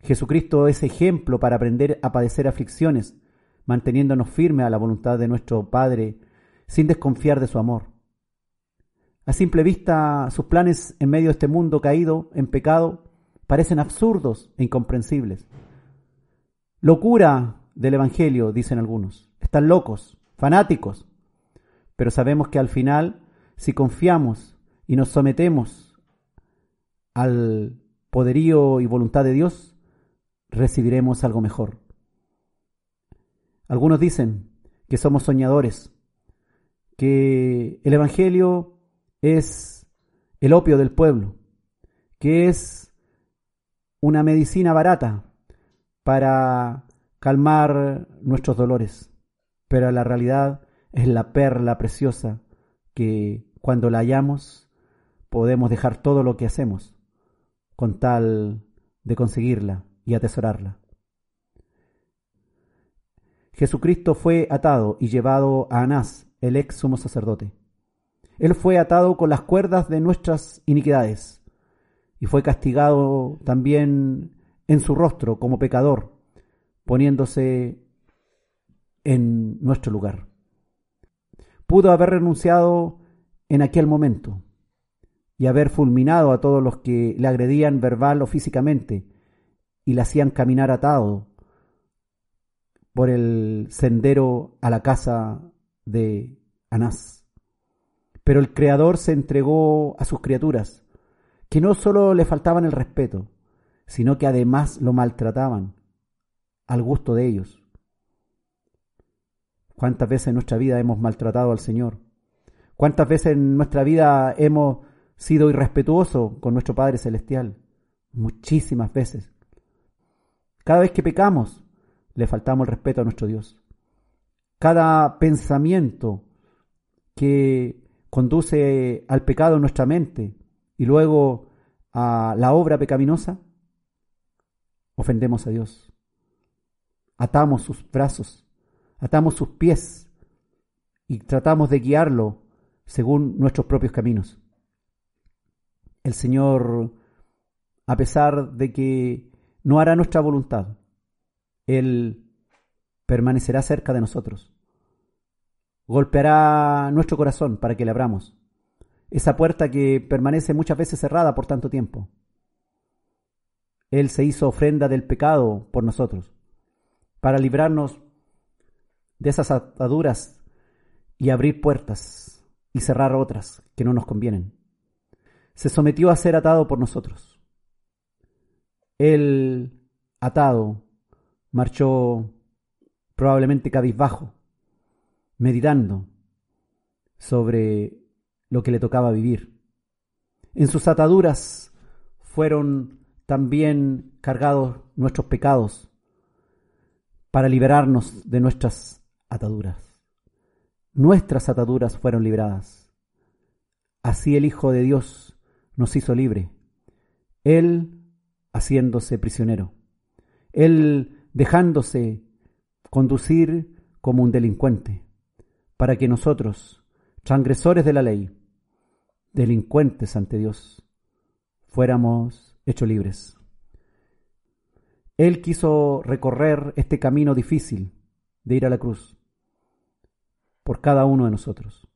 Jesucristo es ejemplo para aprender a padecer aflicciones, manteniéndonos firmes a la voluntad de nuestro Padre, sin desconfiar de su amor. A simple vista, sus planes en medio de este mundo caído en pecado parecen absurdos e incomprensibles. Locura del Evangelio, dicen algunos. Están locos, fanáticos. Pero sabemos que al final, si confiamos y nos sometemos al poderío y voluntad de Dios, recibiremos algo mejor. Algunos dicen que somos soñadores, que el Evangelio es el opio del pueblo, que es una medicina barata para calmar nuestros dolores, pero la realidad es la perla preciosa que cuando la hallamos podemos dejar todo lo que hacemos con tal de conseguirla y atesorarla. Jesucristo fue atado y llevado a Anás, el ex sumo sacerdote. Él fue atado con las cuerdas de nuestras iniquidades y fue castigado también en su rostro como pecador, poniéndose en nuestro lugar. Pudo haber renunciado en aquel momento y haber fulminado a todos los que le agredían verbal o físicamente y le hacían caminar atado por el sendero a la casa de Anás. Pero el Creador se entregó a sus criaturas, que no solo le faltaban el respeto, sino que además lo maltrataban al gusto de ellos. ¿Cuántas veces en nuestra vida hemos maltratado al Señor? ¿Cuántas veces en nuestra vida hemos sido irrespetuosos con nuestro Padre Celestial? Muchísimas veces. Cada vez que pecamos, le faltamos el respeto a nuestro Dios. Cada pensamiento que conduce al pecado en nuestra mente y luego a la obra pecaminosa, ofendemos a Dios. Atamos sus brazos, atamos sus pies y tratamos de guiarlo según nuestros propios caminos. El Señor, a pesar de que no hará nuestra voluntad, Él permanecerá cerca de nosotros. Golpeará nuestro corazón para que le abramos. Esa puerta que permanece muchas veces cerrada por tanto tiempo. Él se hizo ofrenda del pecado por nosotros, para librarnos de esas ataduras y abrir puertas y cerrar otras que no nos convienen. Se sometió a ser atado por nosotros. Él, atado, marchó probablemente cabizbajo, meditando sobre lo que le tocaba vivir. En sus ataduras fueron también cargados nuestros pecados para liberarnos de nuestras ataduras. Nuestras ataduras fueron libradas. Así el Hijo de Dios nos hizo libre. Él haciéndose prisionero. Él dejándose conducir como un delincuente, para que nosotros, transgresores de la ley, delincuentes ante Dios, fuéramos hechos libres. Él quiso recorrer este camino difícil de ir a la cruz por cada uno de nosotros.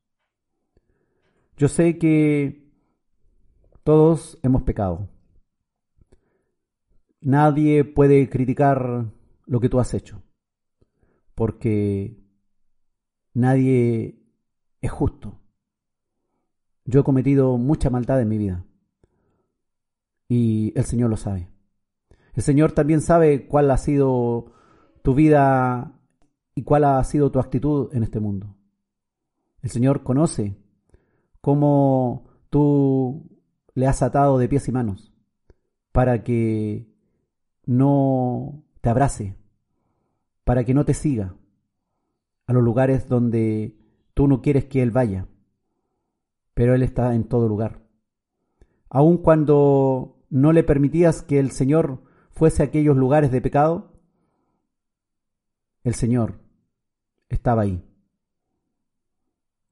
Yo sé que todos hemos pecado. Nadie puede criticar lo que tú has hecho, porque nadie es justo. Yo he cometido mucha maldad en mi vida y el Señor lo sabe. El Señor también sabe cuál ha sido tu vida y cuál ha sido tu actitud en este mundo. El Señor conoce cómo tú le has atado de pies y manos para que no te abrace, para que no te siga a los lugares donde tú no quieres que Él vaya, pero Él está en todo lugar. Aun cuando no le permitías que el Señor fuese a aquellos lugares de pecado, el Señor estaba ahí.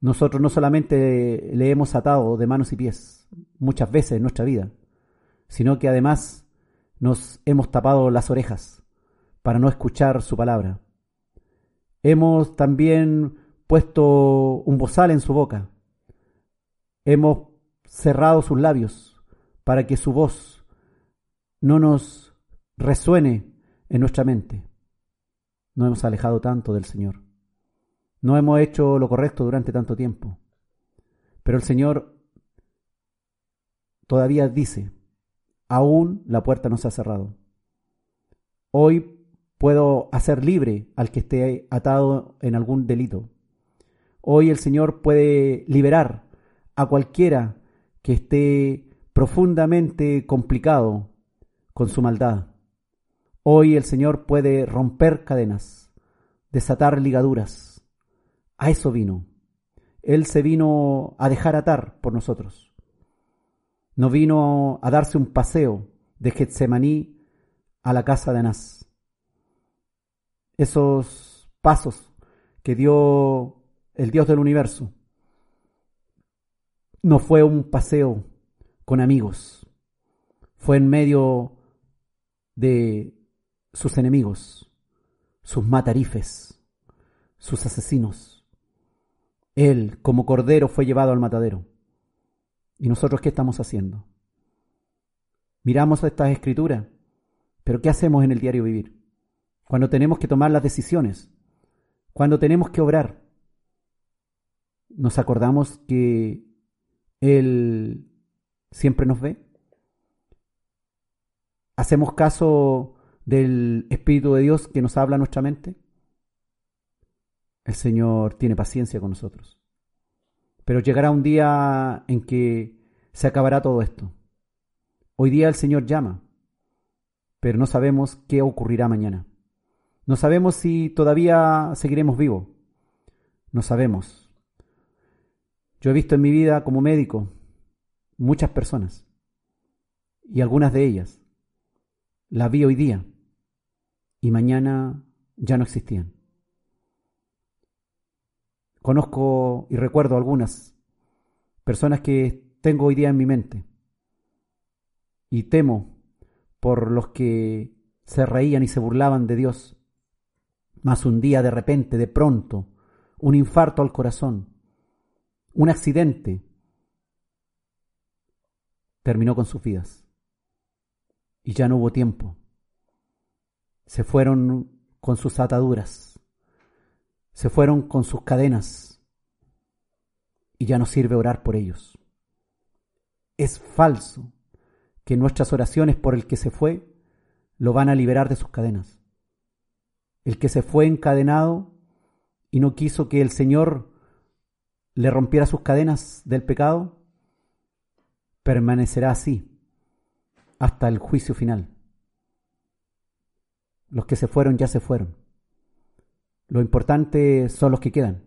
Nosotros no solamente le hemos atado de manos y pies muchas veces en nuestra vida, sino que además nos hemos tapado las orejas para no escuchar su palabra. Hemos también puesto un bozal en su boca. Hemos cerrado sus labios para que su voz no nos resuene en nuestra mente. No hemos alejado tanto del Señor. No hemos hecho lo correcto durante tanto tiempo. Pero el Señor todavía dice, aún la puerta no se ha cerrado. Hoy puedo hacer libre al que esté atado en algún delito. Hoy el Señor puede liberar a cualquiera que esté profundamente complicado con su maldad. Hoy el Señor puede romper cadenas, desatar ligaduras. A eso vino. Él se vino a dejar atar por nosotros. No vino a darse un paseo de Getsemaní a la casa de Anás. Esos pasos que dio el Dios del universo no fue un paseo con amigos, fue en medio de sus enemigos, sus matarifes, sus asesinos. Él, como cordero, fue llevado al matadero. ¿Y nosotros qué estamos haciendo? Miramos estas escrituras, pero ¿qué hacemos en el diario vivir? Cuando tenemos que tomar las decisiones, cuando tenemos que obrar, nos acordamos que Él siempre nos ve. ¿Hacemos caso del Espíritu de Dios que nos habla a nuestra mente? El Señor tiene paciencia con nosotros. Pero llegará un día en que se acabará todo esto. Hoy día el Señor llama, pero no sabemos qué ocurrirá mañana. No sabemos si todavía seguiremos vivos. No sabemos. Yo he visto en mi vida como médico muchas personas y algunas de ellas las vi hoy día y mañana ya no existían. Conozco y recuerdo algunas personas que tengo hoy día en mi mente y temo por los que se reían y se burlaban de Dios. Mas un día de repente, de pronto, un infarto al corazón, un accidente, terminó con sus vidas. Y ya no hubo tiempo. Se fueron con sus ataduras, se fueron con sus cadenas, y ya no sirve orar por ellos. Es falso que nuestras oraciones por el que se fue lo van a liberar de sus cadenas. El que se fue encadenado y no quiso que el Señor le rompiera sus cadenas del pecado, permanecerá así hasta el juicio final. Los que se fueron ya se fueron. Lo importante son los que quedan.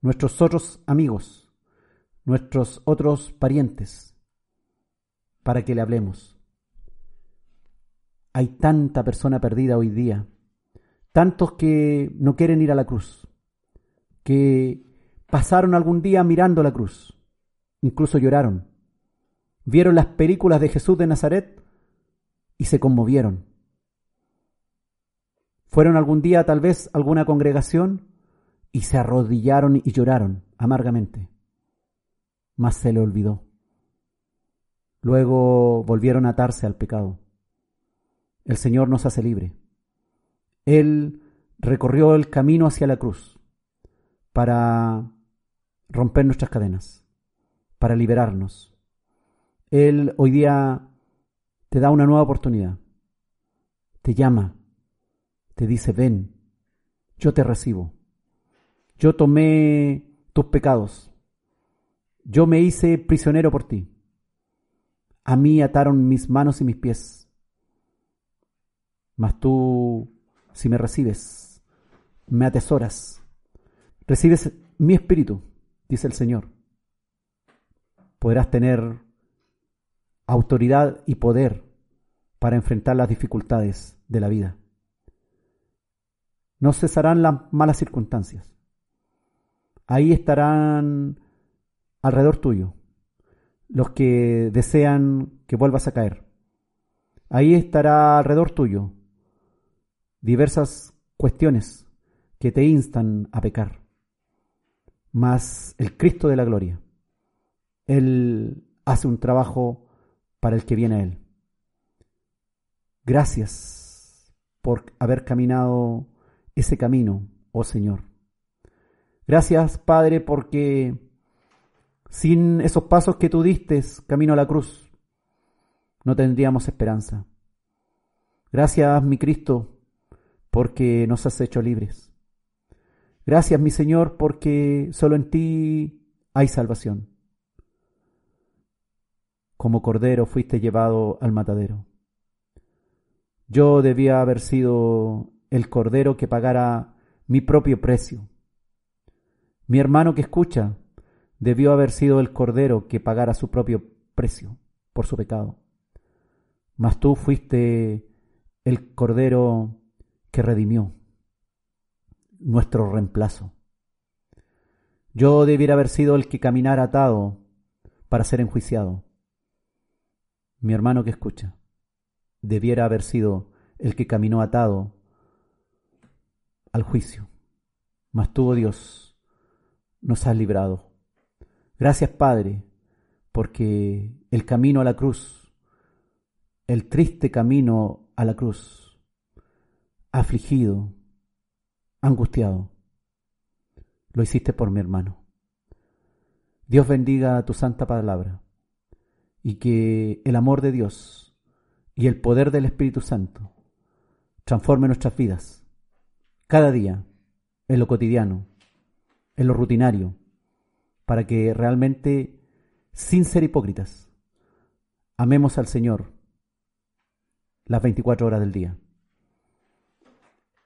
Nuestros otros amigos, nuestros otros parientes, para que le hablemos. Hay tanta persona perdida hoy día, tantos que no quieren ir a la cruz, que pasaron algún día mirando la cruz, incluso lloraron, vieron las películas de Jesús de Nazaret y se conmovieron. Fueron algún día tal vez a alguna congregación y se arrodillaron y lloraron amargamente, mas se le olvidó. Luego volvieron a atarse al pecado. El Señor nos hace libre. Él recorrió el camino hacia la cruz para romper nuestras cadenas, para liberarnos. Él hoy día te da una nueva oportunidad. Te llama, te dice, ven, yo te recibo. Yo tomé tus pecados. Yo me hice prisionero por ti. A mí ataron mis manos y mis pies. Mas tú, si me recibes, me atesoras, recibes mi espíritu, dice el Señor, podrás tener autoridad y poder para enfrentar las dificultades de la vida. No cesarán las malas circunstancias. Ahí estarán alrededor tuyo los que desean que vuelvas a caer. Ahí estará alrededor tuyo diversas cuestiones que te instan a pecar. Mas el Cristo de la gloria, Él hace un trabajo para el que viene a Él. Gracias por haber caminado ese camino, oh Señor. Gracias, Padre, porque sin esos pasos que tú diste camino a la cruz, no tendríamos esperanza. Gracias, mi Cristo, porque nos has hecho libres. Gracias, mi Señor, porque solo en ti hay salvación. Como cordero fuiste llevado al matadero. Yo debía haber sido el cordero que pagara mi propio precio. Mi hermano que escucha debió haber sido el cordero que pagara su propio precio por su pecado. Mas tú fuiste el cordero que redimió. nuestro reemplazo. Yo debiera haber sido el que caminara atado para ser enjuiciado. Mi hermano que escucha debiera haber sido el que caminó atado al juicio. Mas tuvo Dios, nos has librado. Gracias Padre, porque el camino a la cruz, el triste camino a la cruz, afligido, angustiado, lo hiciste por mi hermano. Dios bendiga tu santa palabra y que el amor de Dios y el poder del Espíritu Santo transforme nuestras vidas cada día en lo cotidiano, en lo rutinario, para que realmente, sin ser hipócritas, amemos al Señor las 24 horas del día,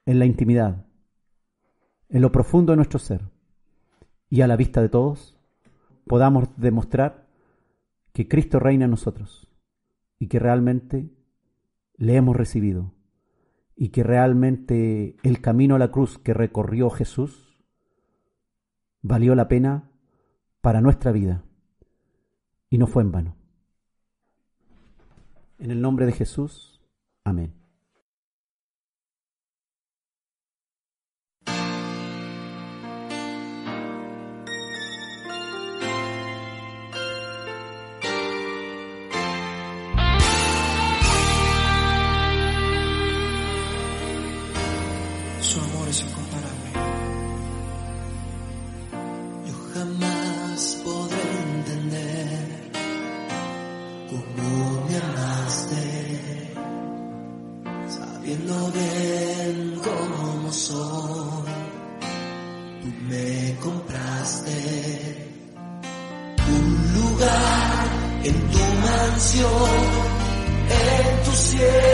en la intimidad, en lo profundo de nuestro ser y a la vista de todos, podamos demostrar que Cristo reina en nosotros y que realmente le hemos recibido y que realmente el camino a la cruz que recorrió Jesús valió la pena para nuestra vida y no fue en vano. En el nombre de Jesús, amén. Cómo soy. Tú me compraste un lugar en tu mansión, en tu cielo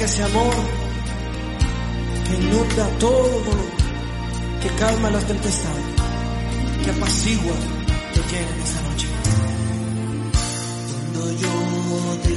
que ese amor que inunda todo que calma las tempestades, que apacigua, te llene en esta noche. Cuando yo te